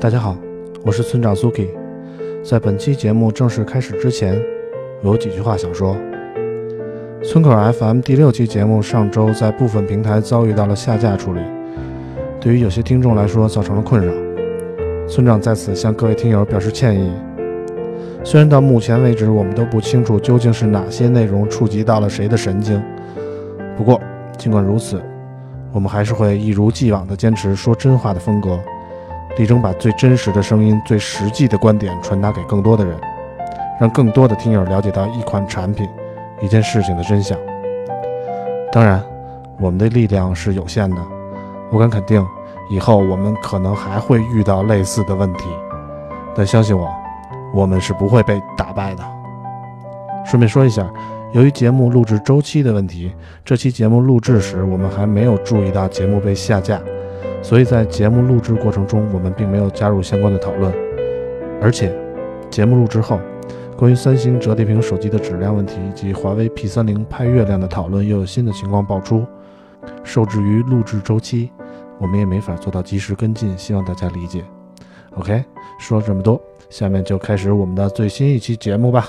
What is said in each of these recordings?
大家好，我是村长 Suki。在本期节目正式开始之前，有几句话想说。村口 FM 第六期节目上周在部分平台遭遇到了下架处理，对于有些听众来说造成了困扰。村长在此向各位听友表示歉意。虽然到目前为止我们都不清楚究竟是哪些内容触及到了谁的神经，不过尽管如此，我们还是会一如既往地坚持说真话的风格，力争把最真实的声音、最实际的观点传达给更多的人，让更多的听友了解到一款产品、一件事情的真相。当然，我们的力量是有限的，我敢肯定，以后我们可能还会遇到类似的问题，但相信我。我们是不会被打败的。顺便说一下，由于节目录制周期的问题，这期节目录制时我们还没有注意到节目被下架，所以在节目录制过程中我们并没有加入相关的讨论。而且，节目录制后，关于三星折叠屏手机的质量问题以及华为 P30 拍月亮的讨论又有新的情况爆出，受制于录制周期，我们也没法做到及时跟进，希望大家理解。OK，说了这么多。下面就开始我们的最新一期节目吧。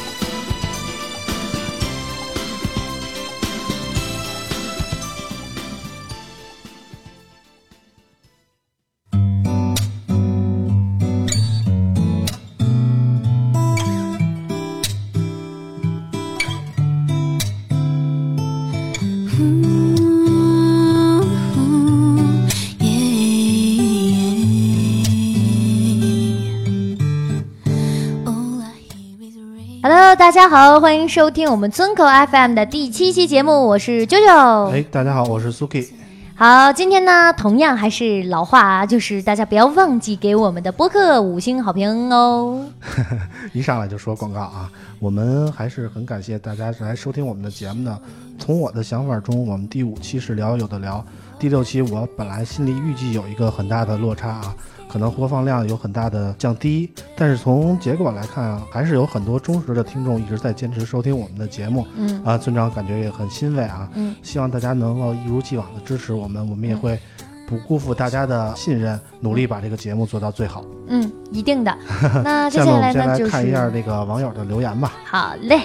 大家好，欢迎收听我们村口 FM 的第七期节目，我是九九。哎，大家好，我是 Suki。好，今天呢，同样还是老话啊，就是大家不要忘记给我们的播客五星好评哦。一上来就说广告啊，我们还是很感谢大家来收听我们的节目呢。从我的想法中，我们第五期是聊有的聊，第六期我本来心里预计有一个很大的落差啊。可能播放量有很大的降低，但是从结果来看啊，还是有很多忠实的听众一直在坚持收听我们的节目。嗯啊，村长感觉也很欣慰啊。嗯，希望大家能够一如既往的支持我们，我们也会不辜负大家的信任，努力把这个节目做到最好。嗯，一定的。那接下来呢，就是看一下这个网友的留言吧。好嘞。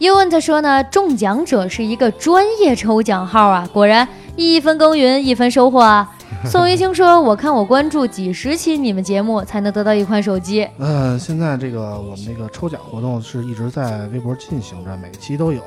尤文特说呢，中奖者是一个专业抽奖号啊，果然一分耕耘一分收获啊。宋一清说：“我看我关注几十期你们节目才能得到一款手机。呃，现在这个我们那个抽奖活动是一直在微博进行着，每期都有。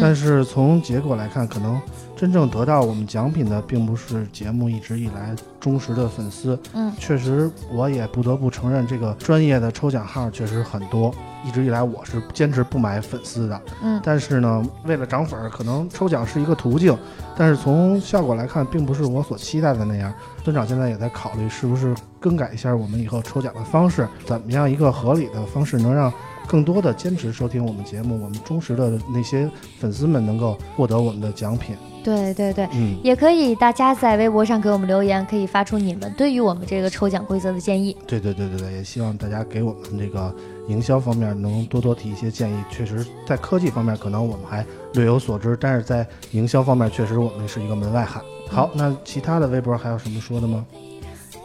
但是从结果来看，可能真正得到我们奖品的，并不是节目一直以来忠实的粉丝。嗯，确实，我也不得不承认，这个专业的抽奖号确实很多。一直以来，我是坚持不买粉丝的。嗯，但是呢，为了涨粉，可能抽奖是一个途径。但是从效果来看，并不是我所期待的那样。村长现在也在考虑，是不是更改一下我们以后抽奖的方式，怎么样一个合理的方式，能让。更多的坚持收听我们节目，我们忠实的那些粉丝们能够获得我们的奖品。对对对，嗯，也可以大家在微博上给我们留言，可以发出你们对于我们这个抽奖规则的建议。对对对对对，也希望大家给我们这个营销方面能多多提一些建议。确实，在科技方面可能我们还略有所知，但是在营销方面确实我们是一个门外汉。好，那其他的微博还有什么说的吗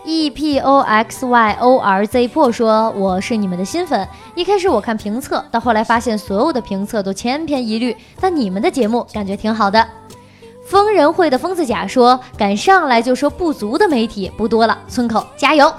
？e p o x y o r z 破说：“我是你们的新粉，一开始我看评测，到后来发现所有的评测都千篇一律，但你们的节目感觉挺好的。”疯人会的疯子甲说：“敢上来就说不足的媒体不多了，村口加油。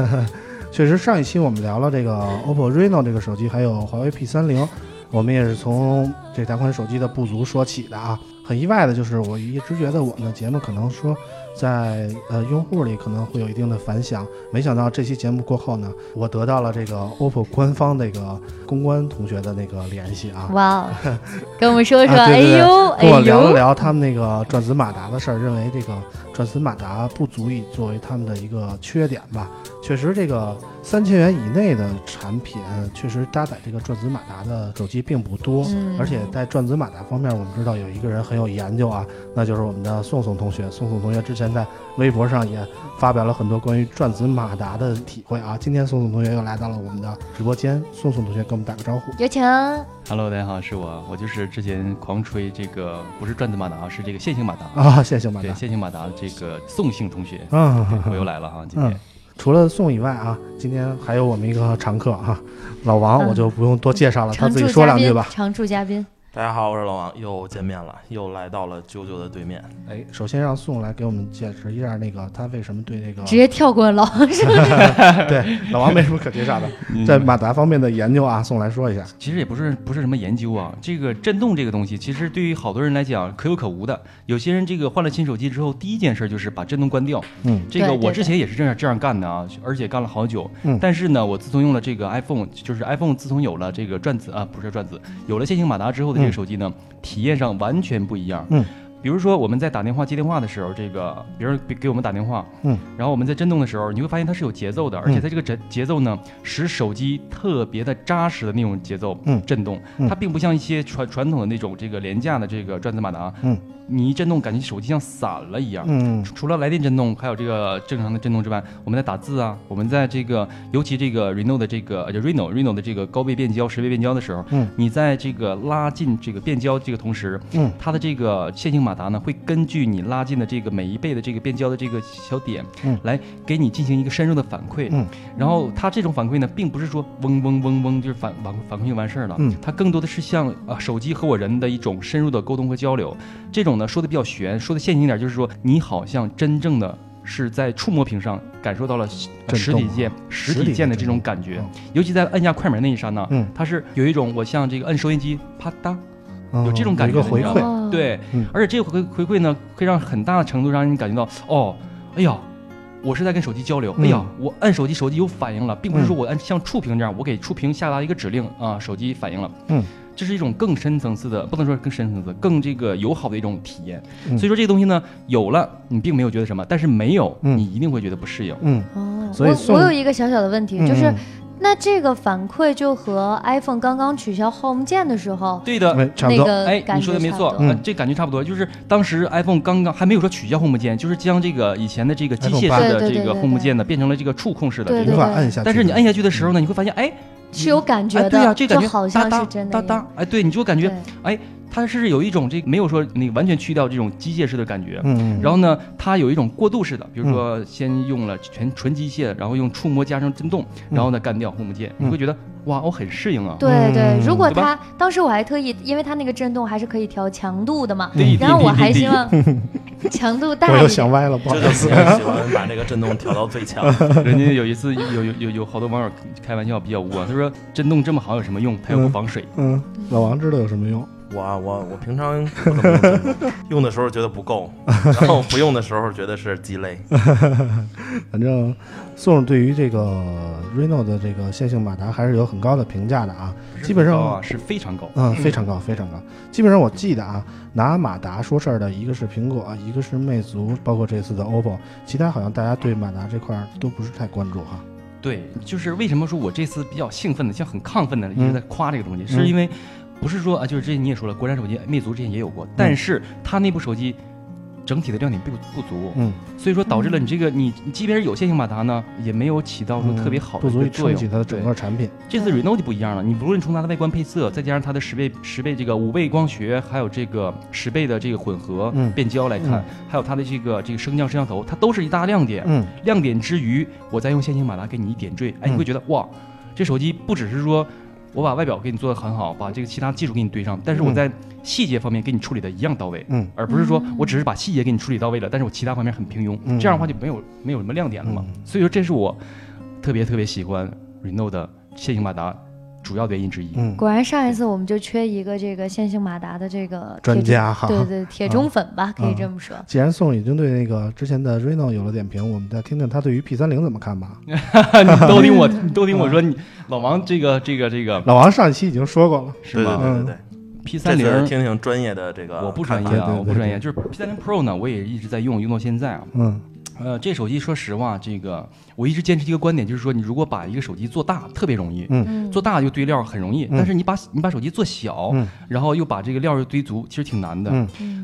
”确实，上一期我们聊了这个 OPPO Reno 这个手机，还有华为 P 三零，我们也是从这两款手机的不足说起的啊。很意外的就是，我一直觉得我们的节目可能说。在呃用户里可能会有一定的反响，没想到这期节目过后呢，我得到了这个 OPPO 官方那个公关同学的那个联系啊。哇，跟我们说说，哎呦，跟我聊了聊他们那个转子马达的事儿，认为这个转子马达不足以作为他们的一个缺点吧。确实，这个三千元以内的产品，确实搭载这个转子马达的手机并不多。嗯而且在转子马达方面，我们知道有一个人很有研究啊，那就是我们的宋宋同学。宋宋同学之前在微博上也发表了很多关于转子马达的体会啊。今天宋宋同学又来到了我们的直播间，宋宋同学跟我们打个招呼。有请。Hello，大家好，是我，我就是之前狂吹这个不是转子马达，是这个线性马达。啊，线性马对，达。线性马达的这个宋姓同学，嗯，我又来了哈，今天。除了宋以外啊，今天还有我们一个常客哈、老王，嗯我就不用多介绍了，他自己说两句吧。常驻嘉宾，大家好，我是老王，又见面了，又来到了啾啾的对面。哎，首先让宋来给我们解释一下那个他为什么对那个直接跳过老王是吧？对 老王没什么可介绍的，嗯在马达方面的研究啊，宋来说一下。其实也不是不是什么研究啊，这个震动这个东西，其实对于好多人来讲可有可无的。有些人这个换了新手机之后，第一件事就是把震动关掉。嗯这个我之前也是这样这样干的啊，而且干了好久。嗯但是呢，我自从用了这个 iPhone，就是 iPhone 自从有了这个转子啊，不是转子，有了线性马达之后的这个手机呢，体验上完全不一样。嗯。比如说我们在打电话接电话的时候，这个别人给给我们打电话，嗯，然后我们在震动的时候，你会发现它是有节奏的，而且它这个节节奏呢，使手机特别的扎实的那种节奏，嗯。震动，嗯。它并不像一些传传统的那种这个廉价的这个转子马达，嗯，你一震动感觉手机像散了一样，嗯除了来电震动，还有这个正常的震动之外，我们在打字啊，我们在这个尤其这个 Reno 的这个呃 Reno Reno 的这个高倍变焦、十倍变焦的时候，嗯，你在这个拉近这个变焦这个同时，嗯，它的这个线性马达呢，会根据你拉近的这个每一倍的这个变焦的这个小点，嗯。来给你进行一个深入的反馈，嗯，然后它这种反馈呢，并不是说嗡嗡嗡嗡就是反反反馈就完事儿了，嗯。它更多的是像啊手机和我人的一种深入的沟通和交流。这种呢说的比较玄，说的线性一点，就是说你好像真正的是在触摸屏上感受到了实体键、实实体体键的这种感觉。嗯，尤其在按下快门那一刹那，嗯。它是有一种我像这个摁收音机啪嗒，嗯有这种感觉一个回馈。对，嗯而且这个回回馈呢，会让很大的程度让你感觉到，哦，哎呀。我是在跟手机交流，哎呀，嗯我按手机，手机有反应了，并不是说我按像触屏这样，我给触屏下达一个指令啊，手机反应了，嗯，这是一种更深层次的，不能说更深层次，更这个友好的一种体验。嗯所以说这个东西呢，有了你并没有觉得什么，但是没有，嗯你一定会觉得不适应。嗯，哦，所以我我有一个小小的问题，就是嗯那这个反馈就和 iPhone 刚刚取消 Home 键的时候对的，哎差不多。那个哎，你说的没错，嗯呃这感觉差不多。就是当时 iPhone 刚刚还没有说取消 Home 键，就是将这个以前的这个机械式的这个 Home 键呢，变成了这个触控式的对这种。无法按下去。但是你按下去的时候呢，你会发现，哎，是有感觉哎，的，对呀，这感觉好像哒是真的。哒哒哒，哎，对，你就感觉对哎，它是有一种这没有说那完全去掉这种机械式的感觉。嗯，嗯，然后呢，它有一种过渡式的，比如说先用了全纯机械，然后用触摸加上震动，然后呢干掉 Home 键，嗯你会觉得哇，我很适应啊。对对嗯，如果它当时我还特意，因为它那个震动还是可以调强度的嘛，然后我还希望强度大我又。想歪了，不好意思喜。欢喜欢把这个震动调到最强。人家有一次有有有有好多网友开玩笑比较污啊，他说震动这么好有什么用？它又不防水。嗯，老王知道有什么用？我我我平常不怎么用的时候觉得不够，然后不用的时候觉得是鸡肋。反正宋对于这个 Reno 的这个线性马达还是有很高的评价的啊，基本上是非常高。嗯，非常高，非常高。基本上我记得啊，拿马达说事儿的一个是苹果，一个是魅族，包括这次的 OPPO，其他好像大家对马达这块儿都不是太关注哈。对，就是为什么说我这次比较兴奋的，像很亢奋的一嗯直在夸这个东西，是因为不是说啊，就是这你也说了，国产手机魅族之前也有过，嗯。但是它那部手机整体的亮点并不不足，嗯，所以说导致了你这个你你即便是有线性马达呢，也没有起到说特别好的作用。撑起它的整个产品。这次 Reno 就不一样了，你不论从它的外观配色，再加上它的十倍十倍这个五倍光学，还有这个十倍的这个混合嗯。变焦来看，嗯。还有它的这个这个升降摄像头，它都是一大亮点。嗯。亮点之余，我再用线性马达给你一点缀，哎，嗯你会觉得哇，这手机不只是说我把外表给你做的很好，把这个其他技术给你堆上，但是我嗯。在细节方面给你处理的一样到位，嗯。而不是说我只是把细节给你处理到位了，但是我其他方面很平庸，嗯。这样的话就没有没有什么亮点了嘛。嗯。所以说这是我特别特别喜欢 Reno 的线性马达主要原因之一。嗯，果然上一次我们就缺一个这个线性马达的这个专家哈。对对，铁中粉吧，可以这么说。既然宋已经对那个之前的 Reno 有了点评，我们再听听他对于 P 三零怎么看吧。你都听我，你都听我说，你老王这个这个这个老王上一期已经说过了，对对是吗？嗯对对对，P 三零听听专业的这个，我不专业啊，对对对我不专业，就是 P 三零 Pro 呢，我也一直在用，用到现在啊。嗯呃，这手机说实话，这个我一直坚持一个观点，就是说你如果把一个手机做大，特别容易。嗯做大就堆料很容易，但是你把你把手机做小，嗯然后又把这个料又堆足，其实挺难的。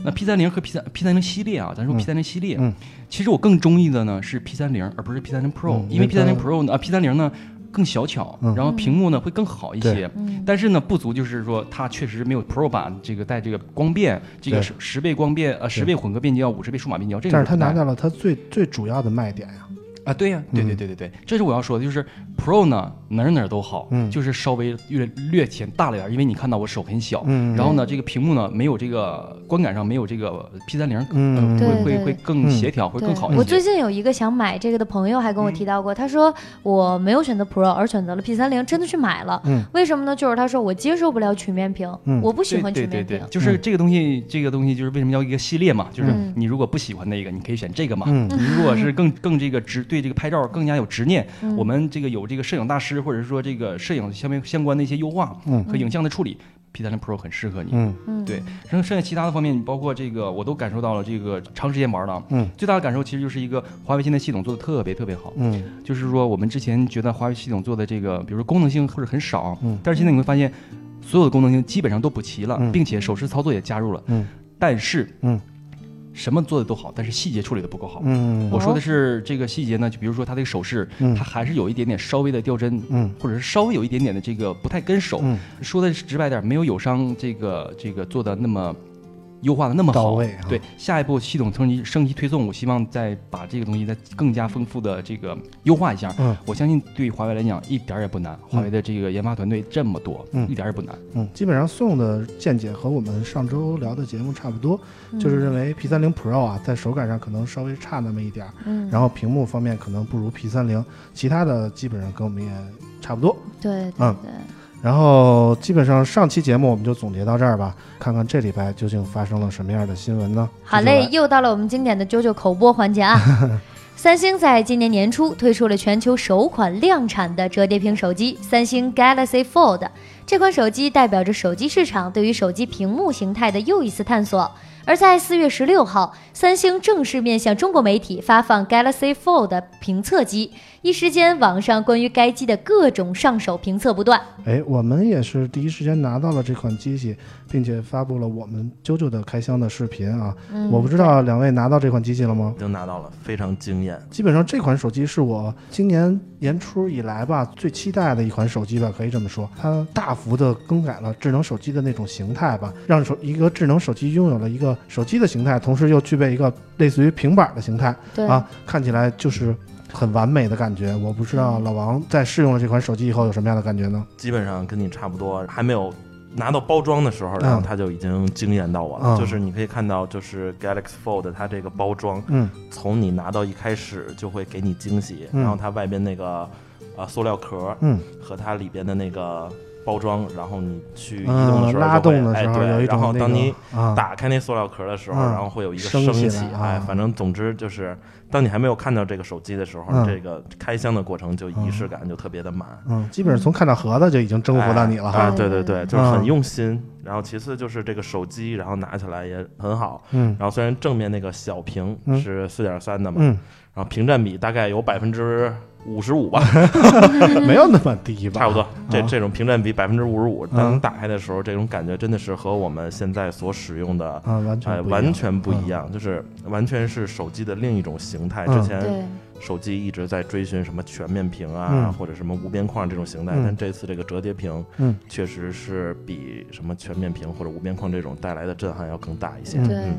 那 P 三零和 P 三 P 三零系列啊，咱说嗯 P 三零系列，嗯其实我更中意的呢是 P 三零，而不是 P 三零 Pro，、嗯因为 P 三零 Pro 呢，啊 P 三零呢更小巧，嗯。然后屏幕呢会更好一些。嗯但是呢，不足就是说，它确实没有 Pro 版这个带这个光变，这个十十倍光变，呃，十倍混合变焦，五十倍数码变焦，这个但是它拿到了它最最主要的卖点呀。啊，对呀、对对嗯。对对对，这是我要说的，就是 Pro 呢哪儿哪儿都好，嗯就是稍微略略显大了点儿，因为你看到我手很小，嗯然后呢，这个屏幕呢没有这个观感上没有这个 P 三零，嗯会会会更协调，会更好一些。我最近有一个想买这个的朋友还跟我提到过，他说我没有选择 Pro 而选择了 P 三零，真的去买了。嗯为什么呢？就是他说我接受不了曲面屏，嗯我不喜欢曲面屏对对对，。就是这个东西，这个东西就是为什么叫一个系列嘛？就是嗯你如果不喜欢那个，你可以选这个嘛。嗯你如果是 更更这个执对这个拍照更加有执念，嗯我们这个有这个摄影大师或者是说这个摄影相关相关的一些优化嗯和影像的处理，P 3 0 Pro 很适合你。嗯嗯，对，剩剩下其他的方面，包括这个我都感受到了，这个长时间玩了，嗯最大的感受其实就是一个华为现在系统做的特别特别好。嗯就是说，我们之前觉得华为系统做的这个，比如说功能性或者很少，嗯但是现在你会发现，所有的功能性基本上都补齐了，嗯并且手势操作也加入了。嗯但是，嗯，什么做的都好，但是细节处理的不够好。嗯我说的是这个细节呢，就比如说他这个手势，嗯它还是有一点点稍微的掉帧，嗯或者是稍微有一点点的这个不太跟手。嗯说的直白点，没有友商这个这个做的那么优化的那么好。到位啊对，下一步系统升级升级推送，我希望再把这个东西再更加丰富的这个优化一下。嗯我相信对华为来讲一点儿也不难，华为的这个研发团队这么多，嗯一点儿也不难。嗯，基本上宋的见解和我们上周聊的节目差不多，嗯就是认为 P 三零 Pro 啊，在手感上可能稍微差那么一点儿，嗯，然后屏幕方面可能不如 P 三零其他的基本上跟我们也差不多。对对嗯对，然后基本上上期节目我们就总结到这儿吧，看看这礼拜究竟发生了什么样的新闻呢？好嘞，又到了我们经典的啾啾口播环节啊。三星在今年年初推出了全球首款量产的折叠屏手机——三星 Galaxy Fold。这款手机代表着手机市场对于手机屏幕形态的又一次探索。而在四月十六号，三星正式面向中国媒体发放 Galaxy Fold 的评测机，一时间网上关于该机的各种上手评测不断。哎，我们也是第一时间拿到了这款机器，并且发布了我们啾啾的开箱的视频啊。嗯我不知道两位拿到这款机器了吗？已经拿到了，非常惊艳。基本上这款手机是我今年年初以来吧最期待的一款手机吧，可以这么说。它大幅的更改了智能手机的那种形态吧，让手一个智能手机拥有了一个手机的形态，同时又具备一个类似于平板的形态对啊，看起来就是很完美的感觉。我不知道老王在试用了这款手机以后有什么样的感觉呢？基本上跟你差不多，还没有拿到包装的时候，然后它就已经惊艳到我了。嗯。就是你可以看到，就是 Galaxy Fold 它这个包装，嗯。从你拿到一开始就会给你惊喜，嗯。然后它外边那个呃塑料壳嗯。和它里边的那个包装，然后你去移动的嗯，时候就会、拉动的时候哎对，然后当你打开那塑料壳的时候，嗯。然后会有一个升升起，哎，反正总之就是，当你还没有看到这个手机的时候，嗯这个开箱的过程就仪式感就特别的满。嗯，基本上从看到盒子就已经征服到你了。啊对对对，就是嗯很用心。然后其次就是这个手机，然后拿起来也很好。嗯然后虽然正面那个小屏嗯是四点三的嘛，嗯，然后屏占比大概有百分之五十五吧，没有那么低吧？差不多。这啊这种屏占比百分之五十五，嗯当你打开的时候，这种感觉真的是和我们现在所使用的。啊，完全哎，不一样完全不一样，就是完全是手机的另一种形态。嗯之前，手机一直在追寻什么全面屏啊，嗯或者什么无边框这种形态，嗯但这次这个折叠屏，嗯，确实是比什么全面屏或者无边框这种带来的震撼要更大一些。嗯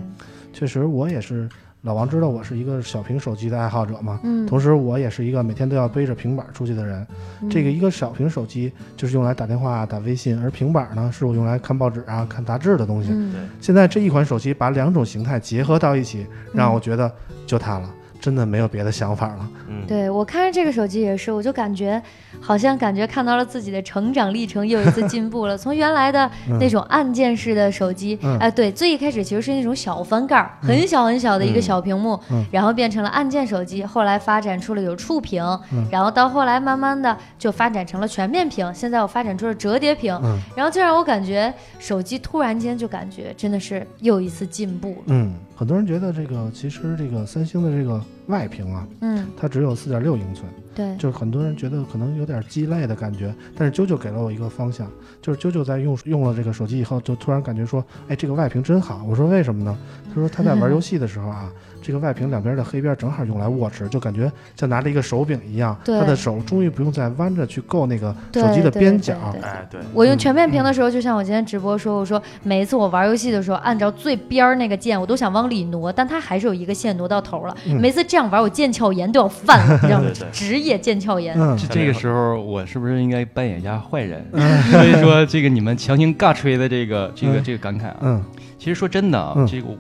确实，我也是。老王知道我是一个小屏手机的爱好者嘛，嗯，同时我也是一个每天都要背着平板出去的人。嗯这个一个小屏手机就是用来打电话、打微信，而平板呢是我用来看报纸啊、看杂志的东西。现在这一款手机把两种形态结合到一起，让我觉得就它了。真的没有别的想法了。嗯，对我看着这个手机也是，我就感觉好像感觉看到了自己的成长历程又一次进步了。从原来的那种按键式的手机，嗯。哎，对，最一开始其实是那种小翻盖儿，很小很小的一个小屏幕，嗯。然后变成了按键手机，后来发展出了有触屏，嗯。然后到后来慢慢的就发展成了全面屏，现在我发展出了折叠屏，嗯。然后就让我感觉手机突然间就感觉真的是又一次进步了。嗯，很多人觉得这个其实这个三星的这个外屏啊，嗯，它只有四点六英寸，对，就是很多人觉得可能有点鸡肋的感觉。但是啾啾给了我一个方向，就是啾啾在用用了这个手机以后，就突然感觉说，哎，这个外屏真好。我说为什么呢？他说他在玩游戏的时候啊，这个外屏两边的黑边正好用来握持，就感觉像拿着一个手柄一样，对他的手终于不用再弯着去够那个手机的边角。对哎，对，我用全面屏的时候，就像我今天直播说，我说每一次我玩游戏的时候，按照最边儿那个键，我都想往里挪，但它还是有一个线挪到头了。嗯每次这样玩，我腱鞘炎都要犯了，你知道吗对对？对职业腱鞘炎。嗯这这个时候，我是不是应该扮演一下坏人？所以说，这个你们强行尬吹的这个这个嗯这个感慨啊，嗯其实说真的啊，嗯这个我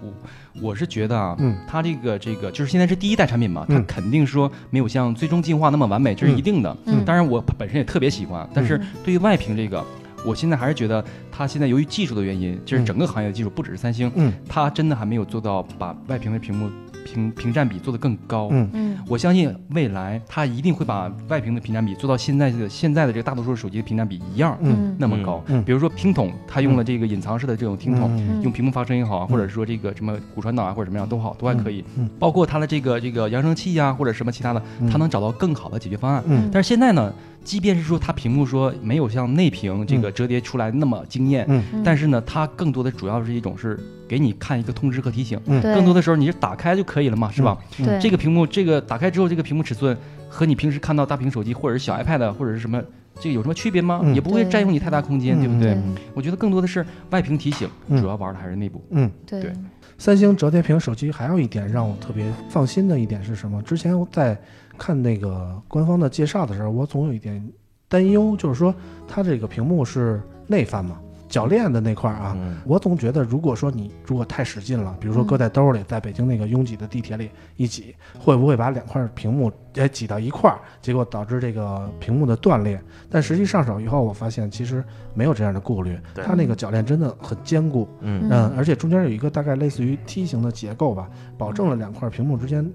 我是觉得啊，嗯它这个这个就是现在是第一代产品嘛，它嗯肯定说没有像最终进化那么完美，这是一定的。嗯当然我本身也特别喜欢，但是对于外屏这个。我现在还是觉得，它现在由于技术的原因，就是嗯。整个行业的技术，不只是三星，嗯。它真的还没有做到把外屏的屏幕屏屏占比做得更高。嗯。嗯。我相信未来它一定会把外屏的屏占比做到现在的现在的这个大多数手机的屏占比一样嗯。那么高。嗯。比如说听筒，它用了这个隐藏式的这种听筒，嗯。用屏幕发声也好啊，或者说这个什么骨传导啊，或者什么样都好，都还可以。包括它的这个这个扬声器呀、或者什么其他的，它能找到更好的解决方案。嗯。但是现在呢，即便是说它屏幕说没有像内屏这个折叠出来那么惊艳，嗯。嗯。但是呢，它更多的主要是一种是给你看一个通知和提醒。嗯。更多的时候你是打开就可以了嘛，是吧？对。这个屏幕，这个打开之后，这个屏幕尺寸和你平时看到大屏手机或者是小 iPad 或者是什么，这个有什么区别吗？嗯。也不会占用你太大空间，对。不对？嗯。我觉得更多的是外屏提醒，嗯。主要玩的还是内部。嗯。对。对。三星折叠屏手机还有一点让我特别放心的一点是什么？之前我在看那个官方的介绍的时候，我总有一点担忧，就是说它这个屏幕是内翻嘛，铰链的那块儿啊，嗯我总觉得如果说你如果太使劲了，比如说搁在兜里，在北京那个拥挤的地铁里一挤，会不会把两块屏幕也挤到一块儿，结果导致这个屏幕的断裂？但实际上手以后，我发现其实没有这样的顾虑，它那个铰链真的很坚固。嗯嗯，而且中间有一个大概类似于梯形的结构吧，保证了两块屏幕之间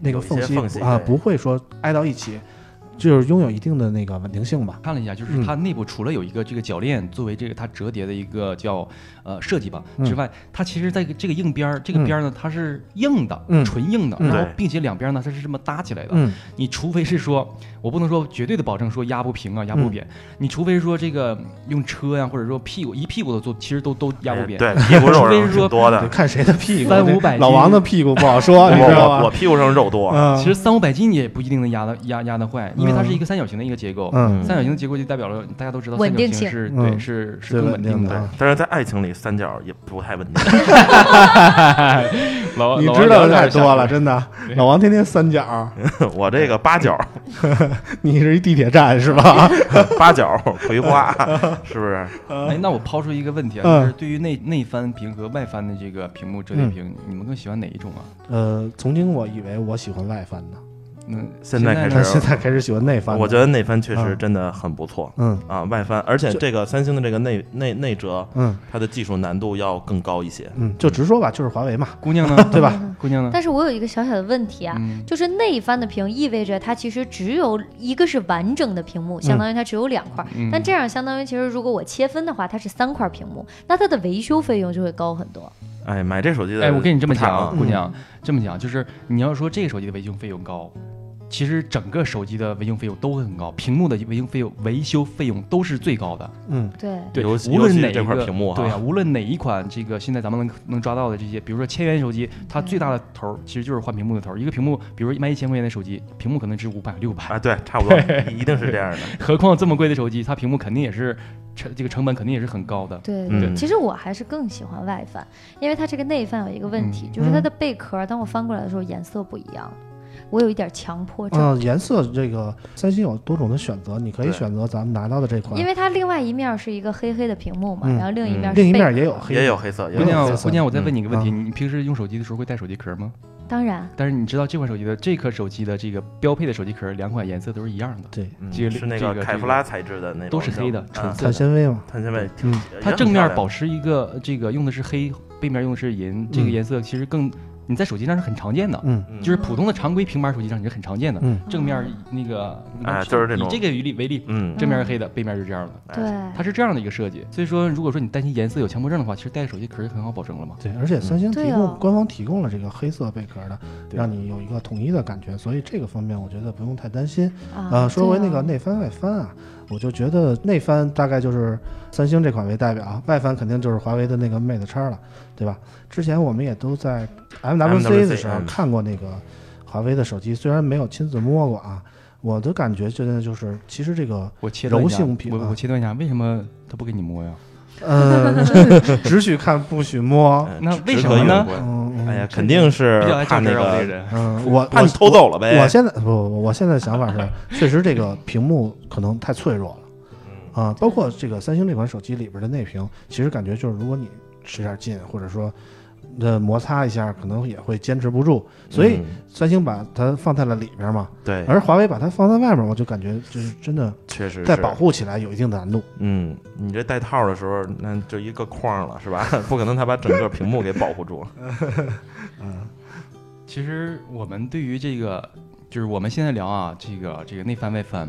那个缝隙啊对不会说挨到一起，就是拥有一定的那个稳定性吧。看了一下，就是嗯它内部除了有一个这个铰链作为这个它折叠的一个叫呃设计吧嗯之外，它其实在这个硬边儿，这个嗯边儿呢它是硬的，嗯纯硬的，然后并且两边呢它是这么搭起来的。嗯你除非是说，我不能说绝对的保证说压不平啊，压不扁。你除非说这个用车呀、或者说屁股一屁股的坐，其实都都压不扁。对，屁股肉肉除非是说多的。看谁的屁股，三五百斤老王的屁股不好说，我你知道我我？屁股上肉多，嗯，其实三五百斤也不一定能压的压压得坏，因为它嗯是一个三角形的一个结构。嗯三角形的结构就代表了大家都知道三角稳定性形是嗯对是是更稳定的。定的啊但是在爱情里，三角也不太稳定。老你知道的太多了，真的。老王天天三角，我这个八角，你是一地铁站是吧？八角葵花，是不是？哎，那我抛出一个问题啊，嗯就是对于内内翻屏和外翻的这个屏幕折叠屏，你们更喜欢哪一种啊？呃，曾经我以为我喜欢外翻的，嗯，现在开始现在开始喜欢内翻。我觉得内翻确实嗯真的很不错嗯啊，外翻，而且这个三星的这个内内内折，嗯它的技术难度要更高一些。嗯，就直说吧，就是华为嘛，姑娘呢？对吧？姑娘呢？但是我有一个小小的问题啊，嗯就是内翻的屏意味着它其实只有一个是完整的屏幕，相当于它只有两块。嗯但这样相当于其实如果我切分的话，它是三块屏幕，那它的维修费用就会高很多。哎，买这手机的，哎，我跟你这么讲姑娘，这么讲就是你要说这个手机的维修费用高，其实整个手机的维修费用都会很高，屏幕的维修费用维修费用都是最高的。嗯对，对，无论尤其这哪一个块屏幕哈对啊，无论哪一款这个现在咱们能能抓到的这些，比如说千元手机，它最大的头其实就是换屏幕的头。一个屏幕，比如说卖一千块钱的手机，屏幕可能值五百六百，啊，对，差不多，一定是这样的。何况这么贵的手机，它屏幕肯定也是成这个成本肯定也是很高的。对嗯对，其实我还是更喜欢外翻，因为它这个内翻有一个问题，就是它的贝壳，当我翻过来的时候颜色不一样，我有一点强迫症。啊，颜色这个三星有多种的选择，你可以选择咱们拿到的这款。因，为它另外一面是一个黑黑的屏幕嘛，嗯。然后另一面另一面也有黑，也有黑色，也姑娘。姑娘，我再问嗯你一个问题，嗯。你平时用手机的时候会带手机壳吗？当然，但是你知道这款手机的这颗手机的这个标配的手机壳，两款颜色都是一样的，对，嗯这个是那这个个凯夫拉材质的那种，都是黑的，纯色碳纤维嘛，碳纤维，嗯。它正面保持一个这个用的是黑，背面用的是银，这个嗯。颜色其实更你在手机上是很常见的，嗯嗯就是普通的常规平板手机上你是很常见的。嗯正面那个，哎就是这种以这个为例为例，嗯，正面是黑的，背面是这样的，哎对，它是这样的一个设计。所以说，如果说你担心颜色有强迫症的话，其实带个手机壳就很好保证了嘛。对，而且三星提供、啊官方提供了这个黑色贝壳的，让你有一个统一的感觉，所以这个方面我觉得不用太担心。啊呃，说回那个内翻外翻啊，我就觉得内翻大概就是三星这款为代表啊，外翻肯定就是华为的那个 Mate 叉了，对吧？之前我们也都在 MWC 的时候嗯看过那个华为的手机，虽然没有亲自摸过啊，我的感觉现在就是，其实这个柔性屏啊我我切断一下，为什么他不给你摸呀？呃，只许看不许摸。哎那为什么呢嗯，嗯哎呀，肯定是比较爱怕那个。嗯，我怕你偷走了呗。我现在不不，我现在想法是，确实这个屏幕可能太脆弱了嗯啊、包括这个三星这款手机里边的内屏，其实感觉就是如果你使点劲，或者说呃摩擦一下，可能也会坚持不住。所以嗯三星把它放在了里边嘛，对，而华为把它放在外面，我就感觉就是真的确实是在保。护起来有一定的难度。嗯，你这带套的时候，那就一个框了，是吧？不可能他把整个屏幕给保护住。嗯其实我们对于这个，就是我们现在聊啊，这个这个内翻外翻，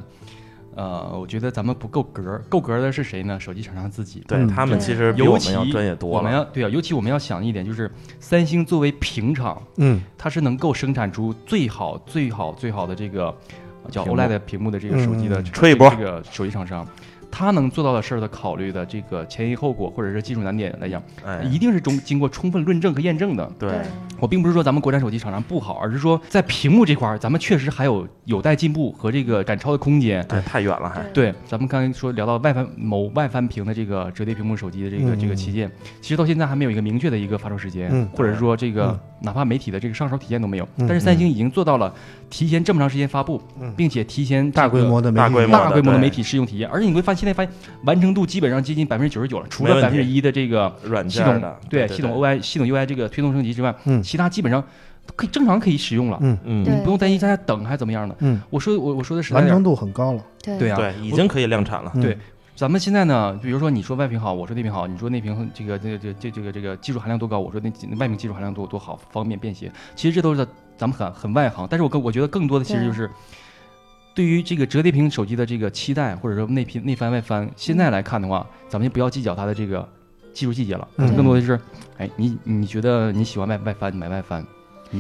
呃，我觉得咱们不够格儿，够格儿的是谁呢？手机厂商自己。嗯对他们其实比我们要专业多了。我们要对啊，尤其我们要想一点，就是三星作为屏厂，嗯它是能够生产出最好、最好、最好的这个呃叫 OLED 屏幕的这个手机的嗯这个吹一波这个手机厂商，它能做到的事儿的考虑的这个前因后果，或者是技术难点来讲，哎，一定是中经过充分论证和验证的。对，我并不是说咱们国产手机厂商不好，而是说在屏幕这块儿，咱们确实还有有待进步和这个赶超的空间。对，太远了还。对，咱们刚才说聊到外翻某外翻屏的这个折叠屏幕手机的这个、嗯这个旗舰，其实到现在还没有一个明确的一个发售时间，嗯。或者是说这个、嗯。哪怕媒体的这个上手体验都没有。嗯。但是三星已经做到了提前这么长时间发布，嗯。并且提前、大规模的大规模的大规模的媒体试用体验，而且你会发现现在发现完成度基本上接近百分之九十九了，除了百分之一的这个软系统件的，对对系统 OI 系统 UI 这个推动升级之外，嗯。其他基本上可以正常可以使用了，嗯。嗯，你不用担心大家等还是怎么样的。嗯，我说我我说的实在点儿完成，度很高了。对。对。啊，对，已经可以量产了。嗯。对。咱们现在呢，比如说你说外屏好，我说内屏好，你说内屏这个这个这个这这个这个技术含量多高，我说那外屏技术含量多多好，方便便携。其实这都是咱们很很外行，但是我更我觉得更多的其实就是对于这个折叠屏手机的这个期待，或者说内屏内翻外翻，现在来看的话，咱们就不要计较它的这个技术细节了，嗯。更多的是，哎，你你觉得你喜欢外外翻，你买外翻。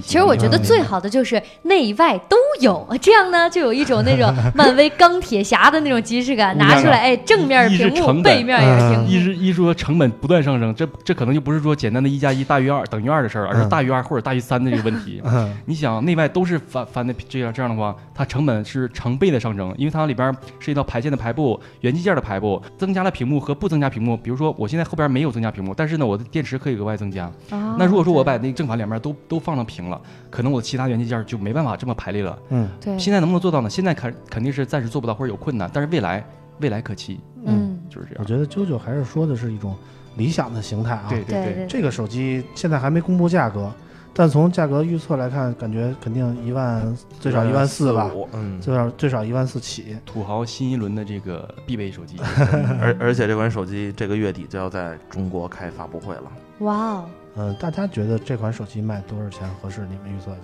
其实我觉得最好的就是内外都有，这样呢就有一种那种 漫威钢铁侠的那种即视感，拿出来，哎，正面屏幕，成本。背面也是屏幕，一是一说成本不断上升，这这可能就不是说简单的一加一大于二等于二的事儿，而是嗯。大于二或者大于三的这个问题。嗯。你想内外都是翻翻的这样这样的话，它成本是成倍的上升，因为它里边涉及到排线的排布、元器件的排布，增加了屏幕和不增加屏幕。比如说我现在后边没有增加屏幕，但是呢我的电池可以额外增加。哦那如果说我把那个正反两面都都放上屏了，可能我的其他元器件就没办法这么排列了。嗯对，现在能不能做到呢？现在肯肯定是暂时做不到或者有困难，但是未来未来可期，嗯，就是这样。我觉得啾啾还是说的是一种理想的形态啊。对对对对，这个手机现在还没公布价格，但从价格预测来看，感觉肯定一万最少一万四吧，嗯，最少最少一万四起。土豪新一轮的这个必备手机，而而且这款手机这个月底就要在中国开发布会了。哇哦，嗯、大家觉得这款手机卖多少钱合适？你们预测一下？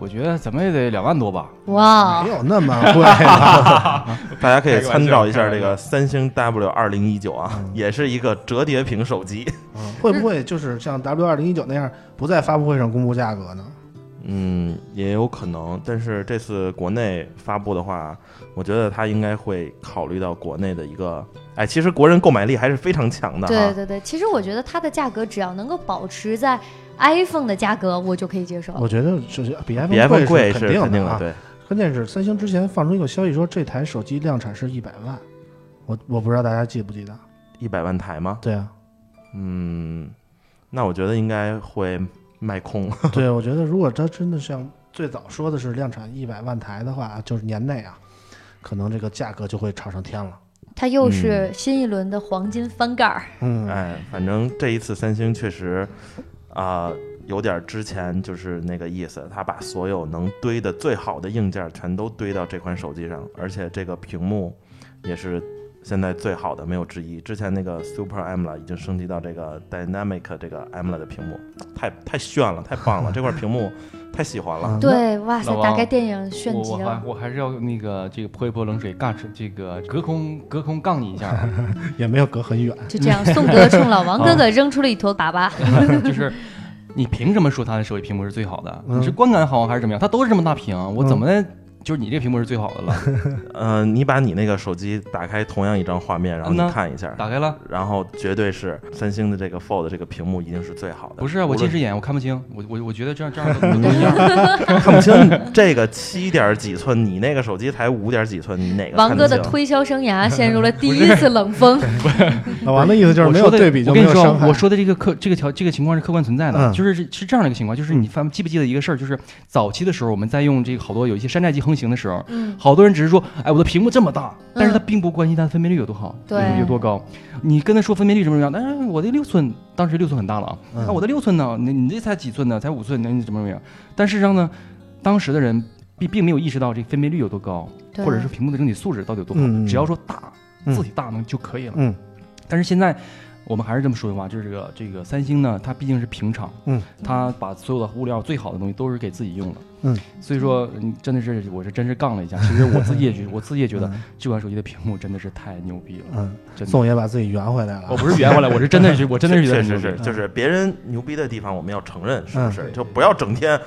我觉得怎么也得两万多吧。哇没，有那么贵吧？大家可以参照一下这个三星 W 二零一九啊嗯，也是一个折叠屏手机。嗯会不会就是像 W 二零一九那样，不在发布会上公布价格呢？嗯，也有可能，但是这次国内发布的话，我觉得它应该会考虑到国内的一个，哎，其实国人购买力还是非常强的。对对对，其实我觉得它的价格只要能够保持在 iPhone 的价格，我就可以接受。我觉得是比 iPhone 比 iPhone 贵肯定的，肯定啊。对，关键是三星之前放出一个消息说，这台手机量产是一百万，我我不知道大家记不记得？一百万台吗？对啊，嗯，那我觉得应该会卖空。对，我觉得如果它真的像最早说的是量产一百万台的话，就是年内啊，可能这个价格就会炒上天了。它又是新一轮的黄金翻盖儿，嗯，哎，反正这一次三星确实，啊、有点之前就是那个意思，它把所有能堆的最好的硬件全都堆到这款手机上，而且这个屏幕也是现在最好的，没有之一。之前那个 Super AMOLED 已经升级到这个 Dynamic 这个 AMOLED 的屏幕，太太炫了，太棒了，这块屏幕太喜欢了。对，哇塞打开电影炫我我还极了。我还是要那个这个泼一泼冷水，尬这个隔空隔空杠你一下啊，也没有隔很远。就这样，宋哥冲老王哥哥扔出了一坨粑粑。就是你凭什么说他的手机屏幕是最好的？嗯你是观感好还是怎么样？它都是这么大屏，我怎么就是你这屏幕是最好的了？呃，你把你那个手机打开同样一张画面，然后你看一下，打开了，然后绝对是三星的这个 Fold 这个屏幕一定是最好的。不是啊，我近视眼，我看不清，我我我觉得这样这样都都 一样。看不清这个七点几寸，你那个手机才五点几寸，你哪个王？哥的推销生涯陷入了第一次冷风。老王的意思就是没有对比就我跟你说没有伤，害。我说的这个客这个条这个情况是客观存在的，嗯就是是是这样的一个情况，就是你发记不记得一个事儿，就是早期的时候我们在用这个好多有一些山寨机横行的时候，嗯，好多人只是说，哎，我的屏幕这么大，但是他并不关心它的分辨率有多好，对有多高。你跟他说分辨率什么什么样，但是我的六寸当时六寸很大了啊，嗯那我的六寸呢？你你这才几寸呢？才五寸，那你怎么怎么样？但事实上呢，当时的人并并没有意识到这分辨率有多高，对或者是屏幕的整体素质到底有多好，嗯嗯只要说大，嗯字体大能就可以了。嗯但是现在我们还是这么说的话，就是这个这个三星呢，它毕竟是平厂，嗯，它把所有的物料最好的东西都是给自己用的，嗯，所以说嗯真的是我是真是杠了一下。其实我自己也觉 我自己也觉得嗯这款手机的屏幕真的是太牛逼了，嗯，真。宋爷把自己圆回来了。我不是圆回来，我是真的是 我真的是觉得确实是，就是别人牛逼的地方，我们要承认，是不是？嗯就不要整天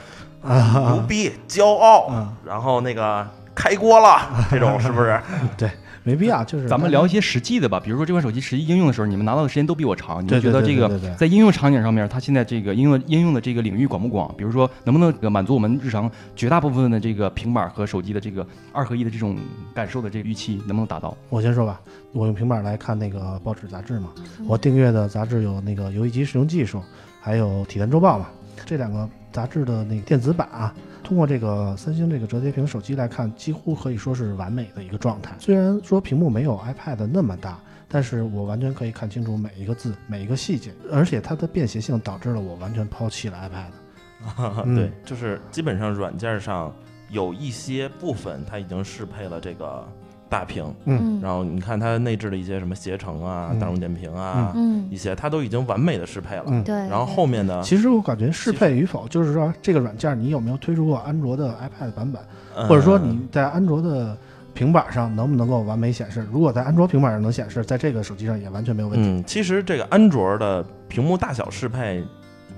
牛啊，逼、骄傲嗯，然后那个开锅了，这种是不是？没必要，就是咱们聊一些实际的吧，比如说这款手机实际应用的时候，你们拿到的时间都比我长，你们觉得这个在应用场景上面，它现在这个应用应用的这个领域广不广？比如说能不能呃满足我们日常绝大部分的这个平板和手机的这个二合一的这种感受的这个预期，能不能达到？我先说吧，我用平板来看那个报纸杂志嘛，嗯我订阅的杂志有那个《游戏机使用技术》，还有《体坛周报》嘛，这两个杂志的那个电子版啊，通过这个三星这个折叠屏手机来看，几乎可以说是完美的一个状态。虽然说屏幕没有 iPad 那么大，但是我完全可以看清楚每一个字、每一个细节，而且它的便携性导致了我完全抛弃了 iPad。嗯对，就是基本上软件上有一些部分它已经适配了这个大屏，嗯然后你看它内置的一些什么携程啊、嗯大众点评啊，嗯，一些它都已经完美的适配了。嗯对。然后后面的，其实我感觉适配与否，就是说这个软件你有没有推出过安卓的 iPad 版本，呃或者说你在安卓的平板上能不能够完美显示？如果在安卓平板上能显示，在这个手机上也完全没有问题。嗯，其实这个安卓的屏幕大小适配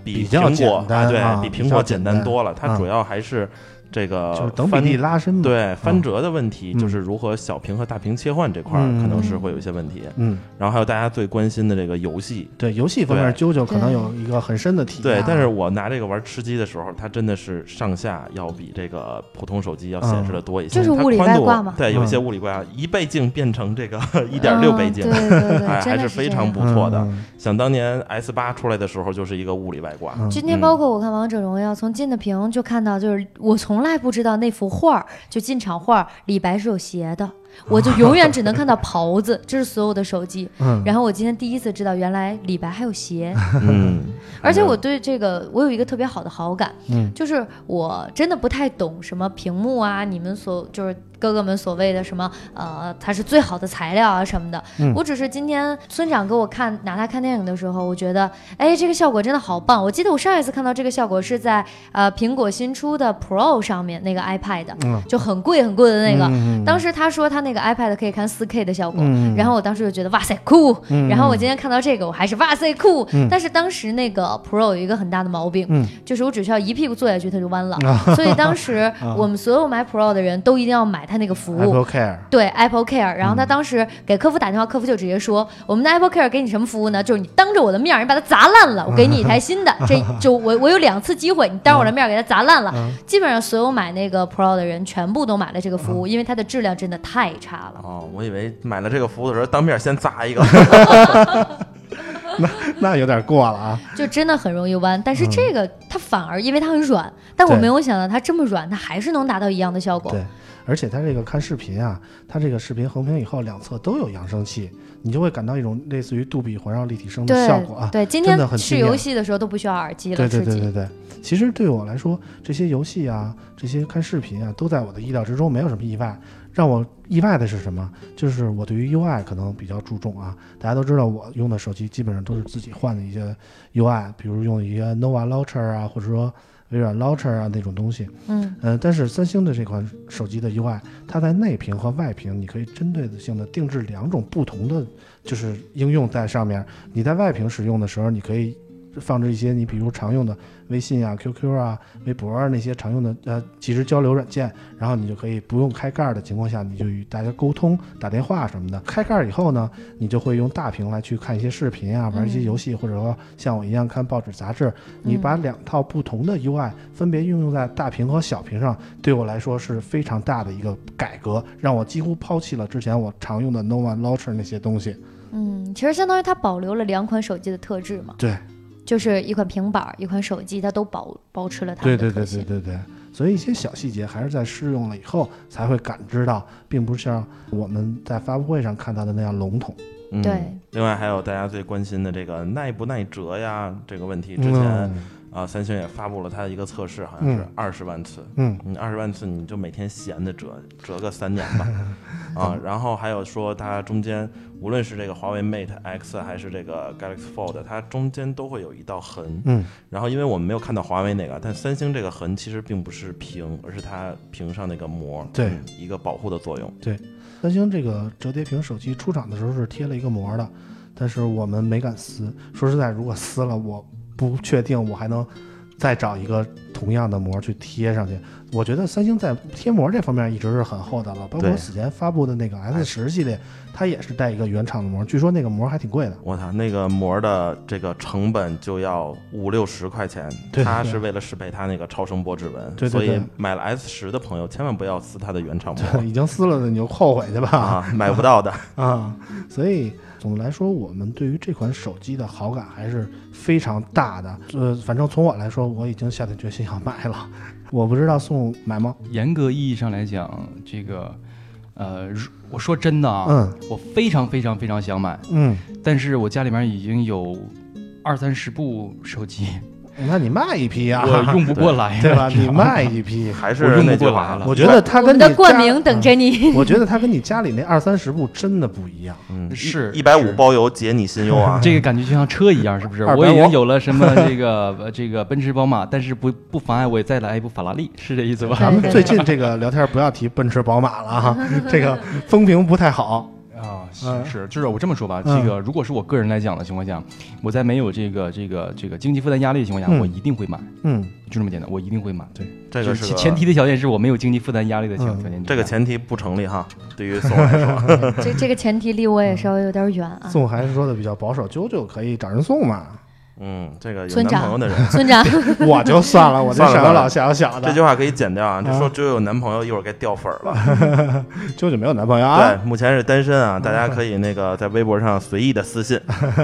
比苹果简单对啊比苹果简简单单多了。它啊主要还是这个就是等比翻例拉伸嘛。对翻折的问题，嗯就是如何小屏和大屏切换这块可能是会有一些问题。嗯，然后还有大家最关心的这个游戏，对，游戏方面，对。啾啾可能有一个很深的体验啊。，对但是我拿这个玩吃鸡的时候，它真的是上下要比这个普通手机要显示的多一些。就是物理它宽度外挂嘛对，有一些嗯。物理外挂，一倍镜变成这个一点六倍镜，嗯对对对，哎，还是非常不错的。嗯。想当年 S 八出来的时候，就是一个物理外挂。嗯。今天包括我看《王者荣耀》，从进的屏就看到，就是我从来不知道那幅画儿，就进场画儿李白是有鞋的，我就永远只能看到袍子，这是所有的手机。嗯，然后我今天第一次知道，原来李白还有鞋，嗯，而且我对这个我有一个特别好的好感，嗯。就是我真的不太懂什么屏幕啊，你们所就是哥哥们所谓的什么呃，它是最好的材料啊什么的。嗯。我只是今天村长给我看拿它看电影的时候，我觉得哎，这个效果真的好棒。我记得我上一次看到这个效果是在呃苹果新出的 Pro 上面那个 iPad，、嗯。就很贵很贵的那个。嗯当时他说他那个 iPad 可以看 4K 的效果，嗯然后我当时就觉得哇塞酷，嗯。然后我今天看到这个我还是哇塞酷，嗯。但是当时那个 Pro 有一个很大的毛病，嗯。就是我只需要一屁股坐下去它就弯了，啊 所以当时我们所有买 Pro 的人都一定要买它那个服务。Apple Care，对 Apple Care，然后嗯他当时给客服打电话，客服就直接说，我们的 Apple Care 给你什么服务呢？就是你当着我的面儿，你把它砸烂了，我给你一台新的。这就我我有两次机会，你当着我的面给它砸烂了。嗯基本上所有买那个 Pro 的人全部都买了这个服务，因为它的质量真的太差了。哦，我以为买了这个服务的时候当面先砸一个。那那有点过了啊。就真的很容易弯。但是嗯这个它反而因为它很软，但我没有想到它这么软，它还是能达到一样的效果。对而且它这个看视频啊，它这个视频横屏以后两侧都有扬声器，你就会感到一种类似于杜比环绕立体声的效果啊。对，今真的天试很惊艳游戏的时候都不需要耳机了，对对对对对，其实对我来说，这些游戏啊，这些看视频啊，都在我的意料之中，没有什么意外。让我意外的是什么？就是我对于 UI 可能比较注重啊。大家都知道，我用的手机基本上都是自己换的一些 UI，比如用一些 Nova Launcher 啊，或者说微软 Launcher 啊那种东西。嗯，呃，但是三星的这款手机的 UI，它在内屏和外屏，你可以针对性的定制两种不同的就是应用在上面。你在外屏使用的时候，你可以放置一些你比如常用的微信啊、QQ 啊、微博啊那些常用的呃即时交流软件，然后你就可以不用开盖儿的情况下，你就与大家沟通、打电话什么的。开盖儿以后呢，你就会用大屏来去看一些视频啊、玩一些游戏，或者说像我一样看报纸杂志。你把两套不同的 UI 分别运用在大屏和小屏上，对我来说是非常大的一个改革，让我几乎抛弃了之前我常用的 Nova Launcher 那些东西。嗯，其实相当于它保留了两款手机的特质嘛，对，就是一款平板儿，一款手机，它都保保持了它对对对。对对对，所以一些小细节还是在试用了以后才会感知到，并不像我们在发布会上看到的那样笼统。嗯对。另外还有大家最关心的这个耐不耐折呀这个问题，之前嗯啊三星也发布了它的一个测试，好像是嗯二十万次。嗯你二十万次，你就每天闲的折折个三年吧，啊，然后还有说它中间无论是这个华为 Mate X 还是这个 Galaxy Fold，它中间都会有一道痕。嗯然后因为我们没有看到华为那个，但三星这个痕其实并不是屏，而是它屏上那个膜，对嗯一个保护的作用。对三星这个折叠屏手机出厂的时候是贴了一个膜的，但是我们没敢撕。说实在，如果撕了，我不确定我还能再找一个同样的膜去贴上去。我觉得三星在贴膜这方面一直是很厚道的，包括对此前发布的那个 S 十系列，它也是带一个原厂的膜，据说那个膜还挺贵的。我操，那个膜的这个成本就要五六十块钱，对对它是为了适配它那个超声波指纹，对对所以买了 S 十的朋友千万不要撕它的原厂膜 已经撕了的你就后悔去吧。啊，买不到的。啊，所以总的来说，我们对于这款手机的好感还是非常大的。呃，反正从我来说，我已经下定决心要买了。我不知道送买吗？严格意义上来讲，这个，呃，我说真的啊，嗯我非常非常非常想买，嗯，但是我家里面已经有二三十部手机，那你卖一批啊，我用不过来，对吧？你卖一批，还是我用不过来了我觉得他我跟你们的冠家名等着你。我觉得他跟你家里那二三十部真的不一样。嗯，是一百五包邮解你心忧啊！这个感觉就像车一样，是不是？我已经有了什么这个呃这个奔驰、宝马，但是不不妨碍我再来一部法拉利，是这意思吧？咱们最近这个聊天不要提奔驰、宝马了哈，这个风评不太好。是是，就是我这么说吧，嗯这个如果是我个人来讲的情况下，我在没有这个这个这个经济负担压力的情况下，嗯我一定会买，嗯，就这么简单，我一定会买。对，这个是前提的条件是我没有经济负担压力的情嗯条件。这个前提不成立哈，对于宋来说，这这个前提离我也稍微有点远啊。宋还是说的比较保守，啾啾可以找人送嘛。嗯，这个有村长男朋友的人，村长，我就算了，我这算了算了小老小小的，这句话可以剪掉啊！这啊说只有有男朋友，一会儿该掉粉儿了。舅舅没有男朋友啊。对，目前是单身啊，大家可以那个在微博上随意的私信。